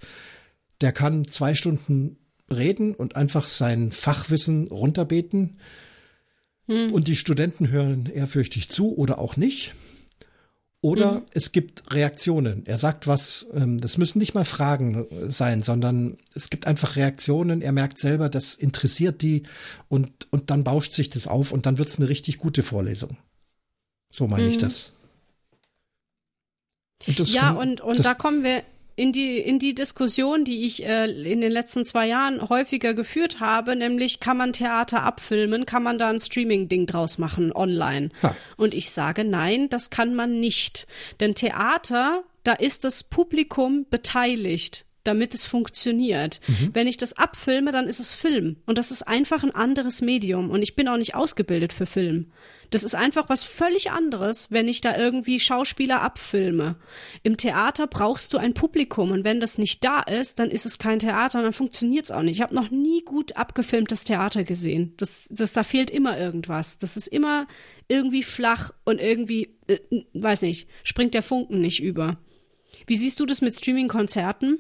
Der kann zwei Stunden reden und einfach sein Fachwissen runterbeten. Hm. Und die Studenten hören ehrfürchtig zu oder auch nicht. Oder mhm. es gibt Reaktionen. Er sagt was, ähm, das müssen nicht mal Fragen sein, sondern es gibt einfach Reaktionen. Er merkt selber, das interessiert die und, und dann bauscht sich das auf und dann wird es eine richtig gute Vorlesung. So meine mhm. ich das ja, kann, und, und da kommen wir in die, in die Diskussion, die ich äh, in den letzten zwei Jahren häufiger geführt habe, nämlich kann man Theater abfilmen, kann man da ein Streaming-Ding draus machen online? Ha. Und ich sage nein, das kann man nicht. Denn Theater, da ist das Publikum beteiligt damit es funktioniert. Mhm. Wenn ich das abfilme, dann ist es Film. Und das ist einfach ein anderes Medium. Und ich bin auch nicht ausgebildet für Film. Das ist einfach was völlig anderes, wenn ich da irgendwie Schauspieler abfilme. Im Theater brauchst du ein Publikum und wenn das nicht da ist, dann ist es kein Theater und dann funktioniert es auch nicht. Ich habe noch nie gut abgefilmtes Theater gesehen. Das, das, da fehlt immer irgendwas. Das ist immer irgendwie flach und irgendwie, äh, weiß nicht, springt der Funken nicht über. Wie siehst du das mit Streaming-Konzerten?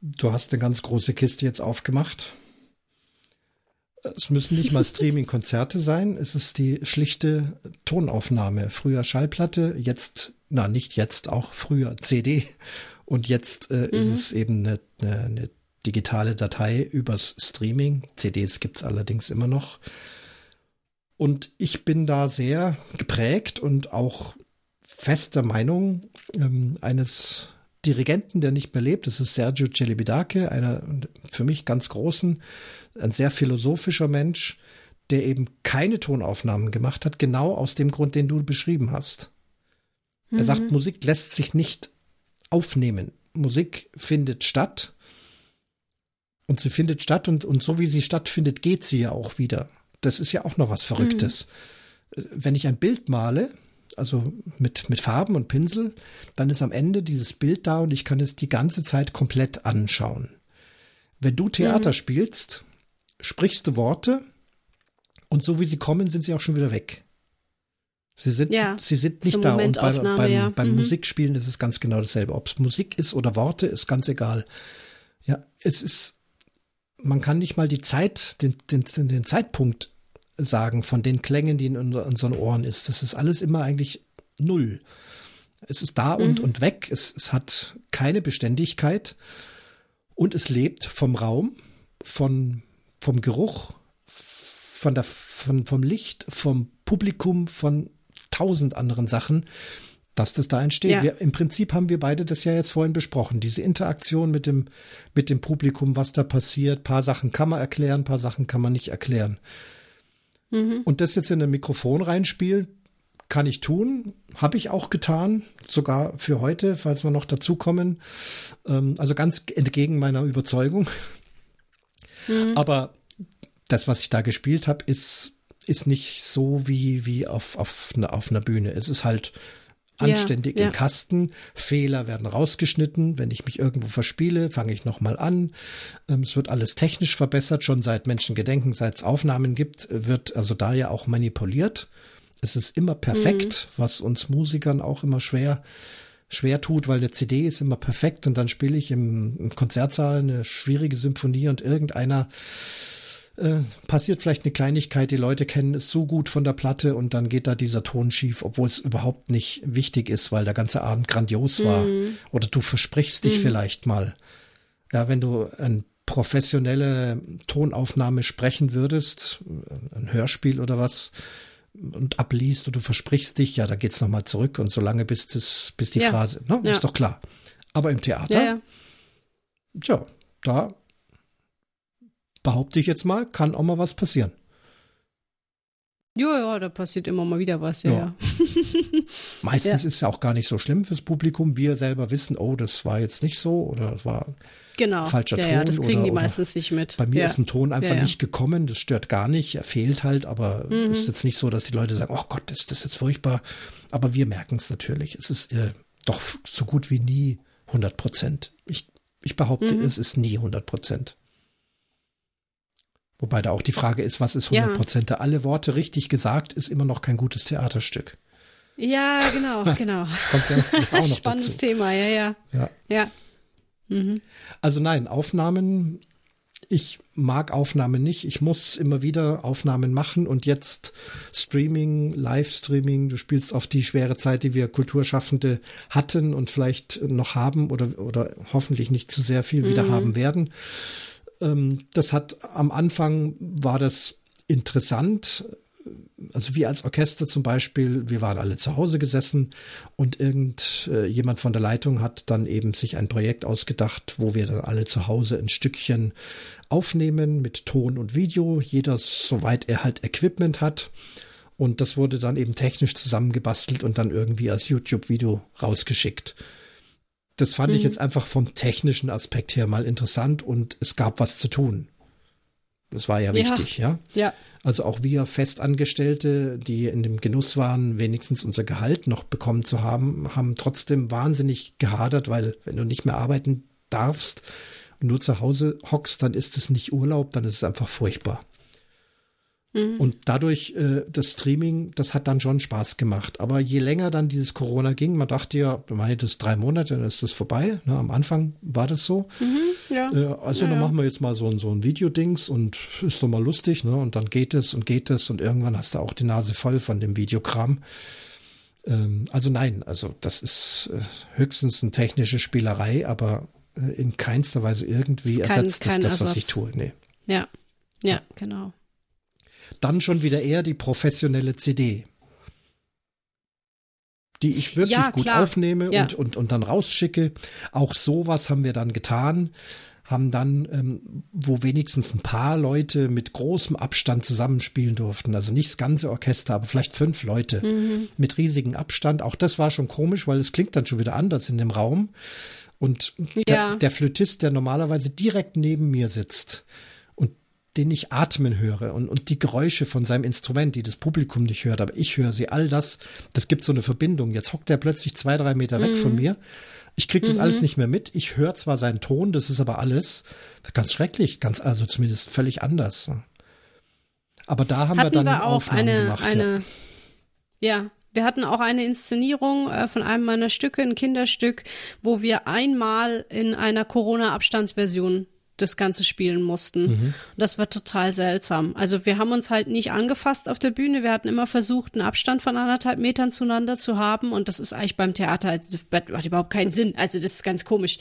Du hast eine ganz große Kiste jetzt aufgemacht. Es müssen nicht mal Streaming-Konzerte sein. Es ist die schlichte Tonaufnahme. Früher Schallplatte, jetzt, na nicht jetzt, auch früher CD. Und jetzt äh, mhm. ist es eben eine, eine, eine digitale Datei übers Streaming. CDs gibt's allerdings immer noch. Und ich bin da sehr geprägt und auch fester Meinung ähm, eines Dirigenten, der nicht mehr lebt. Das ist Sergio Celibidache, einer für mich ganz großen ein sehr philosophischer Mensch, der eben keine Tonaufnahmen gemacht hat, genau aus dem Grund, den du beschrieben hast. Mhm. Er sagt, mhm. Musik lässt sich nicht aufnehmen. Musik findet statt und sie findet statt und, und so wie sie stattfindet, geht sie ja auch wieder. Das ist ja auch noch was Verrücktes. Mhm. Wenn ich ein Bild male also mit, mit Farben und Pinsel, dann ist am Ende dieses Bild da und ich kann es die ganze Zeit komplett anschauen. Wenn du Theater mhm. spielst, sprichst du Worte und so wie sie kommen, sind sie auch schon wieder weg. Sie sind, ja, sie sind nicht da. Und bei, beim, ja. beim mhm. Musikspielen ist es ganz genau dasselbe. Ob es Musik ist oder Worte, ist ganz egal. Ja, es ist, man kann nicht mal die Zeit, den, den, den Zeitpunkt sagen von den Klängen, die in unseren Ohren ist. Das ist alles immer eigentlich null. Es ist da und, mhm. und weg. Es, es hat keine Beständigkeit und es lebt vom Raum, von, vom Geruch, von der, von, vom Licht, vom Publikum, von tausend anderen Sachen, dass das da entsteht. Ja. Wir, Im Prinzip haben wir beide das ja jetzt vorhin besprochen. Diese Interaktion mit dem, mit dem Publikum, was da passiert. Ein paar Sachen kann man erklären, ein paar Sachen kann man nicht erklären. Mhm. Und das jetzt in ein Mikrofon reinspielen, kann ich tun, habe ich auch getan, sogar für heute, falls wir noch dazukommen. Ähm, also ganz entgegen meiner Überzeugung. Mhm. Aber das, was ich da gespielt habe, ist, ist nicht so wie, wie auf, auf, auf einer Bühne. Es ist halt anständig ja, ja. im Kasten. Fehler werden rausgeschnitten. Wenn ich mich irgendwo verspiele, fange ich nochmal an. Ähm, es wird alles technisch verbessert. Schon seit Menschengedenken, seit es Aufnahmen gibt, wird also da ja auch manipuliert. Es ist immer perfekt, mhm. was uns Musikern auch immer schwer schwer tut, weil der CD ist immer perfekt und dann spiele ich im, im Konzertsaal eine schwierige Symphonie und irgendeiner äh, passiert vielleicht eine Kleinigkeit, die Leute kennen es so gut von der Platte und dann geht da dieser Ton schief, obwohl es überhaupt nicht wichtig ist, weil der ganze Abend grandios war. Mhm. Oder du versprichst dich mhm. vielleicht mal. Ja, wenn du eine professionelle Tonaufnahme sprechen würdest, ein Hörspiel oder was, und abliest und du versprichst dich, ja, da geht's nochmal zurück und so lange bis das, bis die ja. Phrase, ne? Ja. Ist doch klar. Aber im Theater, ja, ja. tja, da behaupte ich jetzt mal, kann auch mal was passieren. Ja, ja, da passiert immer mal wieder was, ja. ja. Meistens ja. ist es auch gar nicht so schlimm fürs Publikum. Wir selber wissen, oh, das war jetzt nicht so oder das war genau. falscher ja, Ton. Ja, das kriegen oder, die meistens nicht mit. Bei mir ja. ist ein Ton einfach nicht gekommen, das stört gar nicht, er fehlt halt, aber mhm. ist jetzt nicht so, dass die Leute sagen, oh Gott, ist das jetzt furchtbar. Aber wir merken es natürlich. Es ist äh, doch so gut wie nie 100 Prozent. Ich, ich behaupte, mhm. es ist nie 100 Prozent. Wobei da auch die Frage ist, was ist 100 Prozent? Ja. Alle Worte richtig gesagt ist immer noch kein gutes Theaterstück. Ja, genau, genau. Kommt ja auch noch Spannendes dazu. Thema, ja, ja. Ja. ja. Mhm. Also nein, Aufnahmen, ich mag Aufnahmen nicht. Ich muss immer wieder Aufnahmen machen und jetzt Streaming, Livestreaming, du spielst auf die schwere Zeit, die wir Kulturschaffende hatten und vielleicht noch haben oder, oder hoffentlich nicht zu sehr viel wieder mhm. haben werden. Ähm, das hat am Anfang war das interessant. Also wir als Orchester zum Beispiel, wir waren alle zu Hause gesessen und irgend äh, von der Leitung hat dann eben sich ein Projekt ausgedacht, wo wir dann alle zu Hause ein Stückchen aufnehmen mit Ton und Video, jeder soweit er halt Equipment hat. Und das wurde dann eben technisch zusammengebastelt und dann irgendwie als YouTube-Video rausgeschickt das fand mhm. ich jetzt einfach vom technischen Aspekt her mal interessant und es gab was zu tun. Das war ja wichtig, ja. Ja. Also auch wir Festangestellte, die in dem Genuss waren, wenigstens unser Gehalt noch bekommen zu haben, haben trotzdem wahnsinnig gehadert, weil wenn du nicht mehr arbeiten darfst und nur zu Hause hockst, dann ist es nicht Urlaub, dann ist es einfach furchtbar. Mhm. Und dadurch, äh, das Streaming, das hat dann schon Spaß gemacht. Aber je länger dann dieses Corona ging, man dachte ja, meine das drei Monate, dann ist das vorbei. Ne, am Anfang war das so. Mhm, ja. äh, also ja, dann ja. machen wir jetzt mal so, ein so ein Videodings und ist doch mal lustig, ne? Und dann geht es und geht es und irgendwann hast du auch die Nase voll von dem Videokram. Ähm, also nein, also das ist äh, höchstens eine technische Spielerei, aber äh, in keinster Weise irgendwie kein, ersetzt das das, was ich tue. Nee. Ja, ja, genau dann schon wieder eher die professionelle CD. Die ich wirklich ja, gut aufnehme ja. und, und, und dann rausschicke. Auch sowas haben wir dann getan haben dann, ähm, wo wenigstens ein paar Leute mit großem Abstand zusammenspielen durften. Also nicht das ganze Orchester, aber vielleicht fünf Leute mhm. mit riesigem Abstand. Auch das war schon komisch, weil es klingt dann schon wieder anders in dem Raum. Und ja. der, der Flötist, der normalerweise direkt neben mir sitzt, den ich atmen höre und, und die Geräusche von seinem Instrument, die das Publikum nicht hört, aber ich höre sie, all das, das gibt so eine Verbindung. Jetzt hockt er plötzlich zwei, drei Meter weg mhm. von mir. Ich krieg das mhm. alles nicht mehr mit. Ich höre zwar seinen Ton, das ist aber alles ganz schrecklich, ganz, also zumindest völlig anders. Aber da haben Hatten wir dann wir auch Aufnahmen eine, gemacht. eine, ja. ja. Wir hatten auch eine Inszenierung äh, von einem meiner Stücke, ein Kinderstück, wo wir einmal in einer Corona-Abstandsversion das Ganze spielen mussten. Mhm. Das war total seltsam. Also wir haben uns halt nicht angefasst auf der Bühne. Wir hatten immer versucht, einen Abstand von anderthalb Metern zueinander zu haben. Und das ist eigentlich beim Theater, also das macht überhaupt keinen Sinn. Also das ist ganz komisch.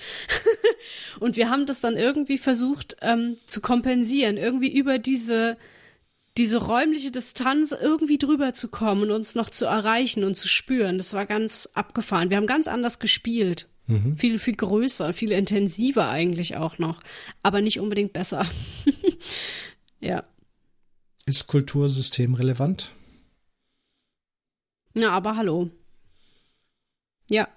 und wir haben das dann irgendwie versucht ähm, zu kompensieren, irgendwie über diese diese räumliche Distanz irgendwie drüber zu kommen und uns noch zu erreichen und zu spüren. Das war ganz abgefahren. Wir haben ganz anders gespielt. Mhm. Viel, viel größer, viel intensiver eigentlich auch noch, aber nicht unbedingt besser. ja. Ist Kultursystem relevant? Na, aber hallo. Ja.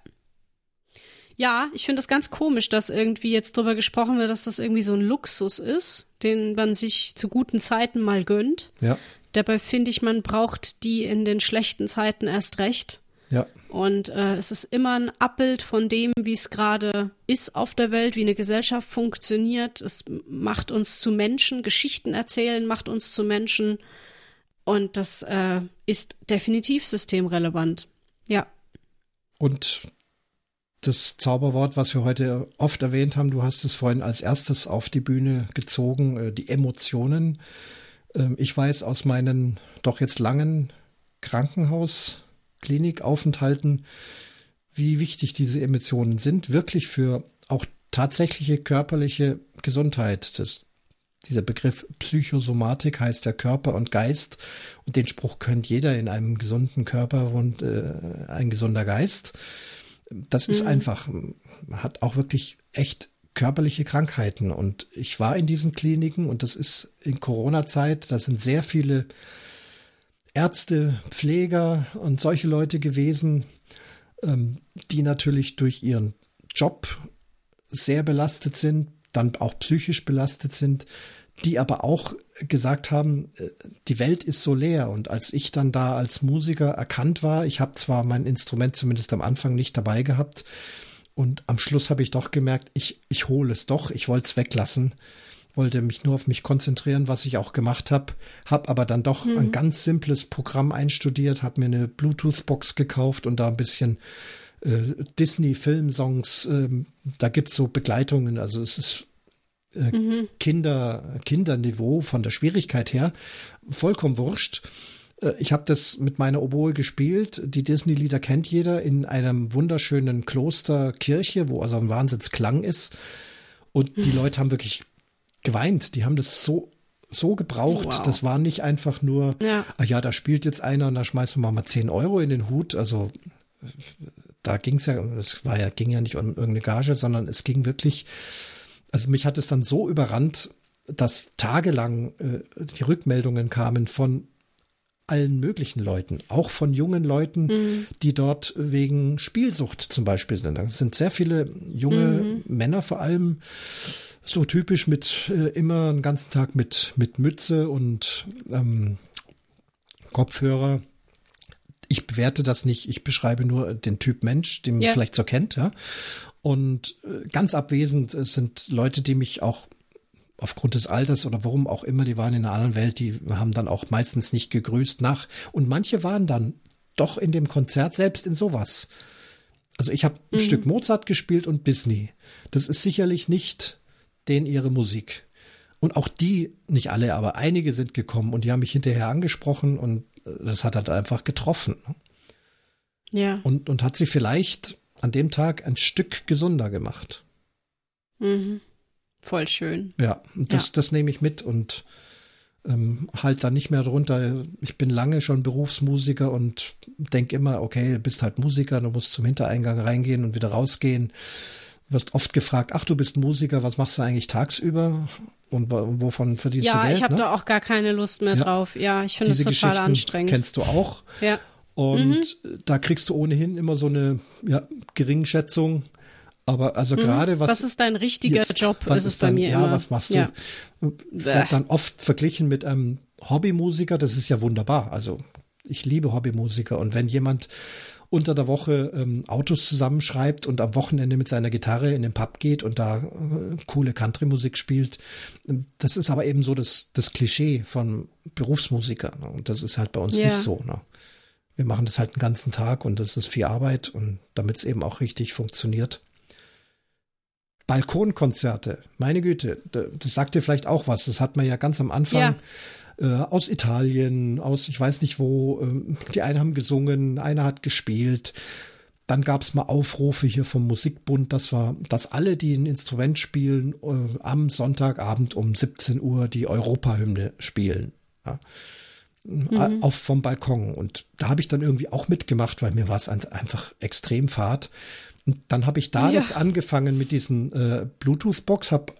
Ja, ich finde das ganz komisch, dass irgendwie jetzt drüber gesprochen wird, dass das irgendwie so ein Luxus ist, den man sich zu guten Zeiten mal gönnt. Ja. Dabei finde ich, man braucht die in den schlechten Zeiten erst recht. Ja. Und äh, es ist immer ein Abbild von dem, wie es gerade ist auf der Welt, wie eine Gesellschaft funktioniert. Es macht uns zu Menschen, Geschichten erzählen macht uns zu Menschen. Und das äh, ist definitiv systemrelevant. Ja. Und das Zauberwort, was wir heute oft erwähnt haben, du hast es vorhin als erstes auf die Bühne gezogen, äh, die Emotionen. Ähm, ich weiß aus meinen doch jetzt langen Krankenhaus Klinikaufenthalten, wie wichtig diese Emotionen sind, wirklich für auch tatsächliche körperliche Gesundheit. Das, dieser Begriff Psychosomatik heißt der Körper und Geist. Und den Spruch kennt jeder in einem gesunden Körper und äh, ein gesunder Geist. Das ist mhm. einfach, hat auch wirklich echt körperliche Krankheiten. Und ich war in diesen Kliniken und das ist in Corona-Zeit, da sind sehr viele Ärzte, Pfleger und solche Leute gewesen, ähm, die natürlich durch ihren Job sehr belastet sind, dann auch psychisch belastet sind, die aber auch gesagt haben, äh, die Welt ist so leer. Und als ich dann da als Musiker erkannt war, ich habe zwar mein Instrument zumindest am Anfang nicht dabei gehabt, und am Schluss habe ich doch gemerkt, ich, ich hole es doch, ich wollte es weglassen wollte mich nur auf mich konzentrieren, was ich auch gemacht habe, habe aber dann doch mhm. ein ganz simples Programm einstudiert, habe mir eine Bluetooth-Box gekauft und da ein bisschen äh, Disney-Filmsongs, äh, da gibt's so Begleitungen, also es ist äh, mhm. Kinder, Kinderniveau von der Schwierigkeit her, vollkommen wurscht. Äh, ich habe das mit meiner Oboe gespielt. Die Disney-Lieder kennt jeder in einem wunderschönen Klosterkirche, wo also ein Wahnsinnsklang ist. Und die. Leute haben wirklich geweint. Die haben das so so gebraucht. Wow. Das war nicht einfach nur, ja. ah ja, da spielt jetzt einer und da schmeißen wir mal 10 Euro in den Hut. Also da ging es ja, es war ja, ging ja nicht um irgendeine Gage, sondern es ging wirklich, also mich hat es dann so überrannt, dass tagelang äh, die Rückmeldungen kamen von allen möglichen Leuten, auch von jungen Leuten, mhm. die dort wegen Spielsucht zum Beispiel sind. Da sind sehr viele junge mhm. Männer vor allem, so typisch mit äh, immer einen ganzen Tag mit, mit Mütze und ähm, Kopfhörer. Ich bewerte das nicht, ich beschreibe nur den Typ Mensch, den man ja. vielleicht so kennt, ja. Und äh, ganz abwesend sind Leute, die mich auch aufgrund des Alters oder warum auch immer, die waren in einer anderen Welt, die haben dann auch meistens nicht gegrüßt nach. Und manche waren dann doch in dem Konzert selbst in sowas. Also ich habe ein mhm. Stück Mozart gespielt und Disney. Das ist sicherlich nicht denen ihre Musik. Und auch die, nicht alle, aber einige sind gekommen und die haben mich hinterher angesprochen und äh, das hat halt einfach getroffen. Ne? Ja. Und, und hat sie vielleicht an dem Tag ein Stück gesunder gemacht. Mhm. Voll schön. Ja, das, ja. das nehme ich mit und ähm, halt da nicht mehr drunter. Ich bin lange schon Berufsmusiker und denke immer, okay, du bist halt Musiker, du musst zum Hintereingang reingehen und wieder rausgehen wirst oft gefragt, ach, du bist Musiker, was machst du eigentlich tagsüber? Und wovon verdienst ja, du Geld? Ja, ich habe ne? da auch gar keine Lust mehr ja. drauf. Ja, ich finde es total anstrengend. Kennst du auch? Ja. Und mhm. da kriegst du ohnehin immer so eine ja, Geringschätzung. Aber also mhm. gerade was. Was ist dein richtiger jetzt, Job? Was ist, ist bei dein, mir ja, immer. was machst du? Ja. Wird dann oft verglichen mit einem Hobbymusiker. Das ist ja wunderbar. Also ich liebe Hobbymusiker. Und wenn jemand unter der Woche ähm, Autos zusammenschreibt und am Wochenende mit seiner Gitarre in den Pub geht und da äh, coole Country-Musik spielt. Das ist aber eben so das, das Klischee von Berufsmusiker. Ne? Und das ist halt bei uns ja. nicht so. Ne? Wir machen das halt den ganzen Tag und das ist viel Arbeit und damit es eben auch richtig funktioniert. Balkonkonzerte, meine Güte, das sagt dir vielleicht auch was. Das hat man ja ganz am Anfang. Ja äh, aus Italien, aus ich weiß nicht wo. Äh, die einen haben gesungen, einer hat gespielt. Dann gab es mal Aufrufe hier vom Musikbund, das war, dass alle, die ein Instrument spielen, äh, am Sonntagabend um 17 Uhr die Europahymne spielen. Ja. Mhm. Auf vom Balkon. Und da habe ich dann irgendwie auch mitgemacht, weil mir war es einfach extrem fad. Und dann habe ich da ja. das angefangen mit diesen äh, Bluetooth-Box, habe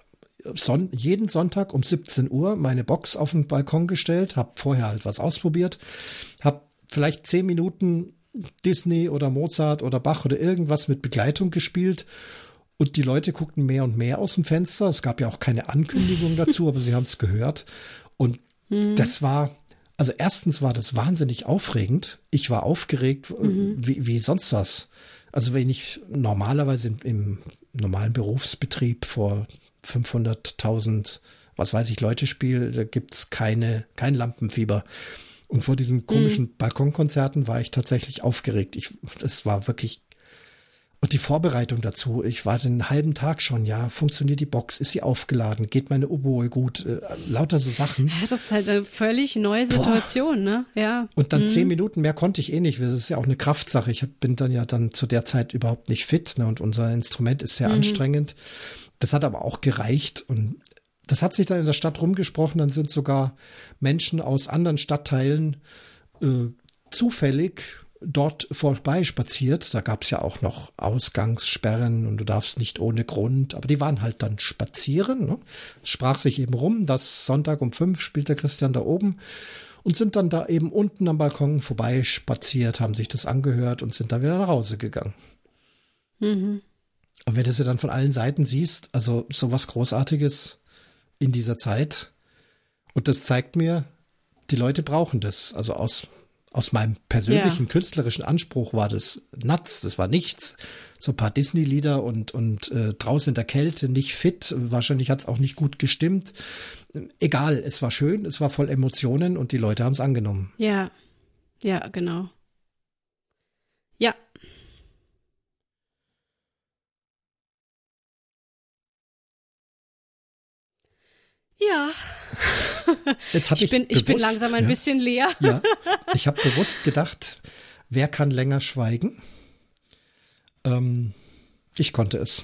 son jeden Sonntag um 17 Uhr meine Box auf den Balkon gestellt, habe vorher halt was ausprobiert, habe vielleicht zehn Minuten Disney oder Mozart oder Bach oder irgendwas mit Begleitung gespielt und die Leute guckten mehr und mehr aus dem Fenster. Es gab ja auch keine Ankündigung dazu, aber sie haben es gehört. Und mhm. das war, also erstens war das wahnsinnig aufregend. Ich war aufgeregt mhm. wie, wie sonst was. Also wenn ich normalerweise im, im normalen Berufsbetrieb vor 500.000, was weiß ich, Leute spiele, da gibt's keine, kein Lampenfieber. Und vor diesen komischen mhm. Balkonkonzerten war ich tatsächlich aufgeregt. Ich, es war wirklich und die Vorbereitung dazu, ich war den halben Tag schon, ja, funktioniert die Box, ist sie aufgeladen, geht meine Oboe gut, äh, lauter so Sachen. Ja, das ist halt eine völlig neue Situation, Boah. ne? Ja. Und dann mhm. zehn Minuten mehr konnte ich eh nicht, das ist ja auch eine Kraftsache. Ich bin dann ja dann zu der Zeit überhaupt nicht fit, ne? Und unser Instrument ist sehr mhm. anstrengend. Das hat aber auch gereicht und das hat sich dann in der Stadt rumgesprochen, dann sind sogar Menschen aus anderen Stadtteilen äh, zufällig dort vorbei spaziert. Da gab es ja auch noch Ausgangssperren und du darfst nicht ohne Grund, aber die waren halt dann spazieren. Ne? Es sprach sich eben rum, dass Sonntag um fünf spielt der Christian da oben und sind dann da eben unten am Balkon vorbei spaziert, haben sich das angehört und sind dann wieder nach Hause gegangen. Mhm. Und wenn du sie dann von allen Seiten siehst, also sowas Großartiges in dieser Zeit, und das zeigt mir, die Leute brauchen das. Also aus aus meinem persönlichen ja. künstlerischen Anspruch war das nuts, das war nichts. So ein paar Disney-Lieder und, und äh, draußen in der Kälte, nicht fit, wahrscheinlich hat es auch nicht gut gestimmt. Egal, es war schön, es war voll Emotionen und die Leute haben es angenommen. Ja, ja, genau. Ja. Ja. Jetzt hab ich, ich, bin, bewusst, ich bin langsam ein ja, bisschen leer. Ja, ich habe bewusst gedacht, wer kann länger schweigen? Ähm, ich konnte es,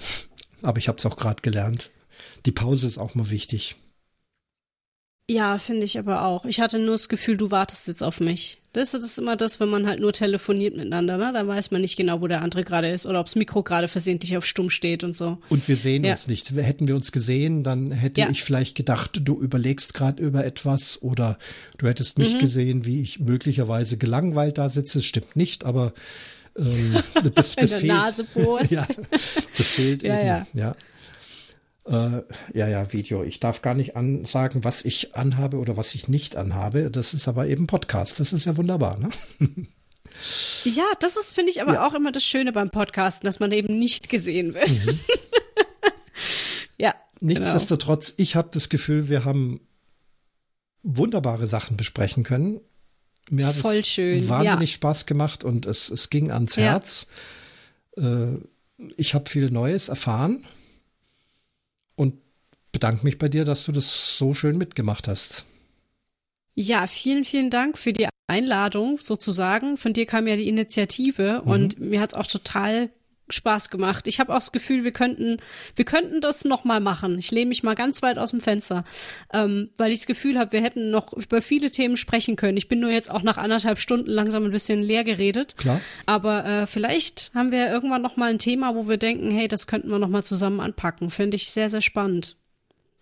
aber ich habe es auch gerade gelernt. Die Pause ist auch mal wichtig. Ja, finde ich aber auch. Ich hatte nur das Gefühl, du wartest jetzt auf mich. Das, ist immer das, wenn man halt nur telefoniert miteinander, ne? Dann weiß man nicht genau, wo der andere gerade ist oder ob das Mikro gerade versehentlich auf stumm steht und so. Und wir sehen ja. uns nicht. Hätten wir uns gesehen, dann hätte ja. ich vielleicht gedacht, du überlegst gerade über etwas oder du hättest mich mhm. gesehen, wie ich möglicherweise gelangweilt da sitze. Das stimmt nicht, aber ähm, das, das fehlt. Nase ja, das fehlt ja, eben. Ja. Ja. Äh, ja, ja, Video. Ich darf gar nicht ansagen, was ich anhabe oder was ich nicht anhabe. Das ist aber eben Podcast. Das ist ja wunderbar, ne? Ja, das ist, finde ich, aber ja. auch immer das Schöne beim Podcasten, dass man eben nicht gesehen wird. Mhm. ja. Nichtsdestotrotz, genau. ich habe das Gefühl, wir haben wunderbare Sachen besprechen können. Mir hat Voll es schön. wahnsinnig ja. Spaß gemacht und es, es ging ans Herz. Ja. Äh, ich habe viel Neues erfahren und bedanke mich bei dir, dass du das so schön mitgemacht hast. Ja, vielen, vielen Dank für die Einladung sozusagen. Von dir kam ja die Initiative mhm. und mir hat es auch total Spaß gemacht. Ich habe auch das Gefühl, wir könnten, wir könnten das noch mal machen. Ich lehne mich mal ganz weit aus dem Fenster, ähm, weil ich das Gefühl habe, wir hätten noch über viele Themen sprechen können. Ich bin nur jetzt auch nach anderthalb Stunden langsam ein bisschen leer geredet. Klar. Aber äh, vielleicht haben wir irgendwann noch mal ein Thema, wo wir denken, hey, das könnten wir noch mal zusammen anpacken. Finde ich sehr, sehr spannend.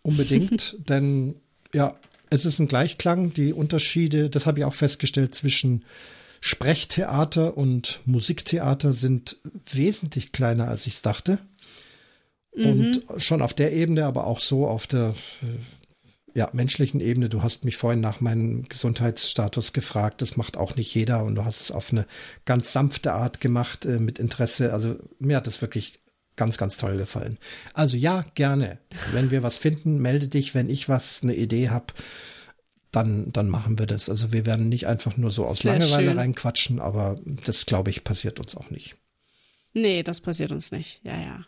Unbedingt, denn ja, es ist ein Gleichklang. Die Unterschiede, das habe ich auch festgestellt zwischen Sprechtheater und Musiktheater sind wesentlich kleiner, als ich es dachte. Mhm. Und schon auf der Ebene, aber auch so auf der äh, ja, menschlichen Ebene. Du hast mich vorhin nach meinem Gesundheitsstatus gefragt. Das macht auch nicht jeder und du hast es auf eine ganz sanfte Art gemacht äh, mit Interesse. Also mir hat es wirklich ganz, ganz toll gefallen. Also ja, gerne. Wenn wir was finden, melde dich. Wenn ich was, eine Idee habe, dann, dann machen wir das. Also wir werden nicht einfach nur so aus Sehr Langeweile schön. reinquatschen, aber das, glaube ich, passiert uns auch nicht. Nee, das passiert uns nicht. Ja, ja.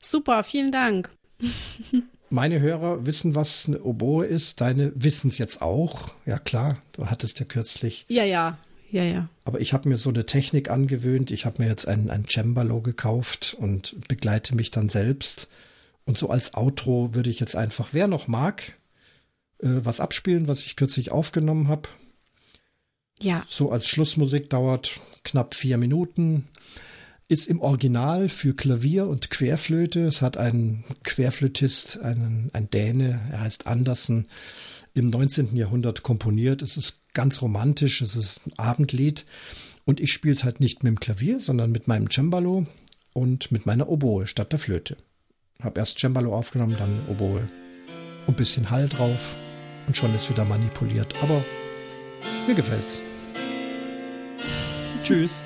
Super, vielen Dank. Meine Hörer wissen, was eine Oboe ist. Deine wissen es jetzt auch. Ja, klar. Du hattest ja kürzlich. Ja, ja ja, ja. Aber ich habe mir so eine Technik angewöhnt. Ich habe mir jetzt ein, ein Cembalo gekauft und begleite mich dann selbst. Und so als Outro würde ich jetzt einfach, wer noch mag, was abspielen, was ich kürzlich aufgenommen habe. Ja. So als Schlussmusik dauert knapp vier Minuten. Ist im Original für Klavier und Querflöte. Es hat ein Querflötist, einen, ein Däne, er heißt Andersen, im 19. Jahrhundert komponiert. Es ist ganz romantisch, es ist ein Abendlied. Und ich spiele es halt nicht mit dem Klavier, sondern mit meinem Cembalo und mit meiner Oboe statt der Flöte. Hab erst Cembalo aufgenommen, dann Oboe. Und bisschen Hall drauf. Und schon ist wieder manipuliert. Aber mir gefällt's. Tschüss.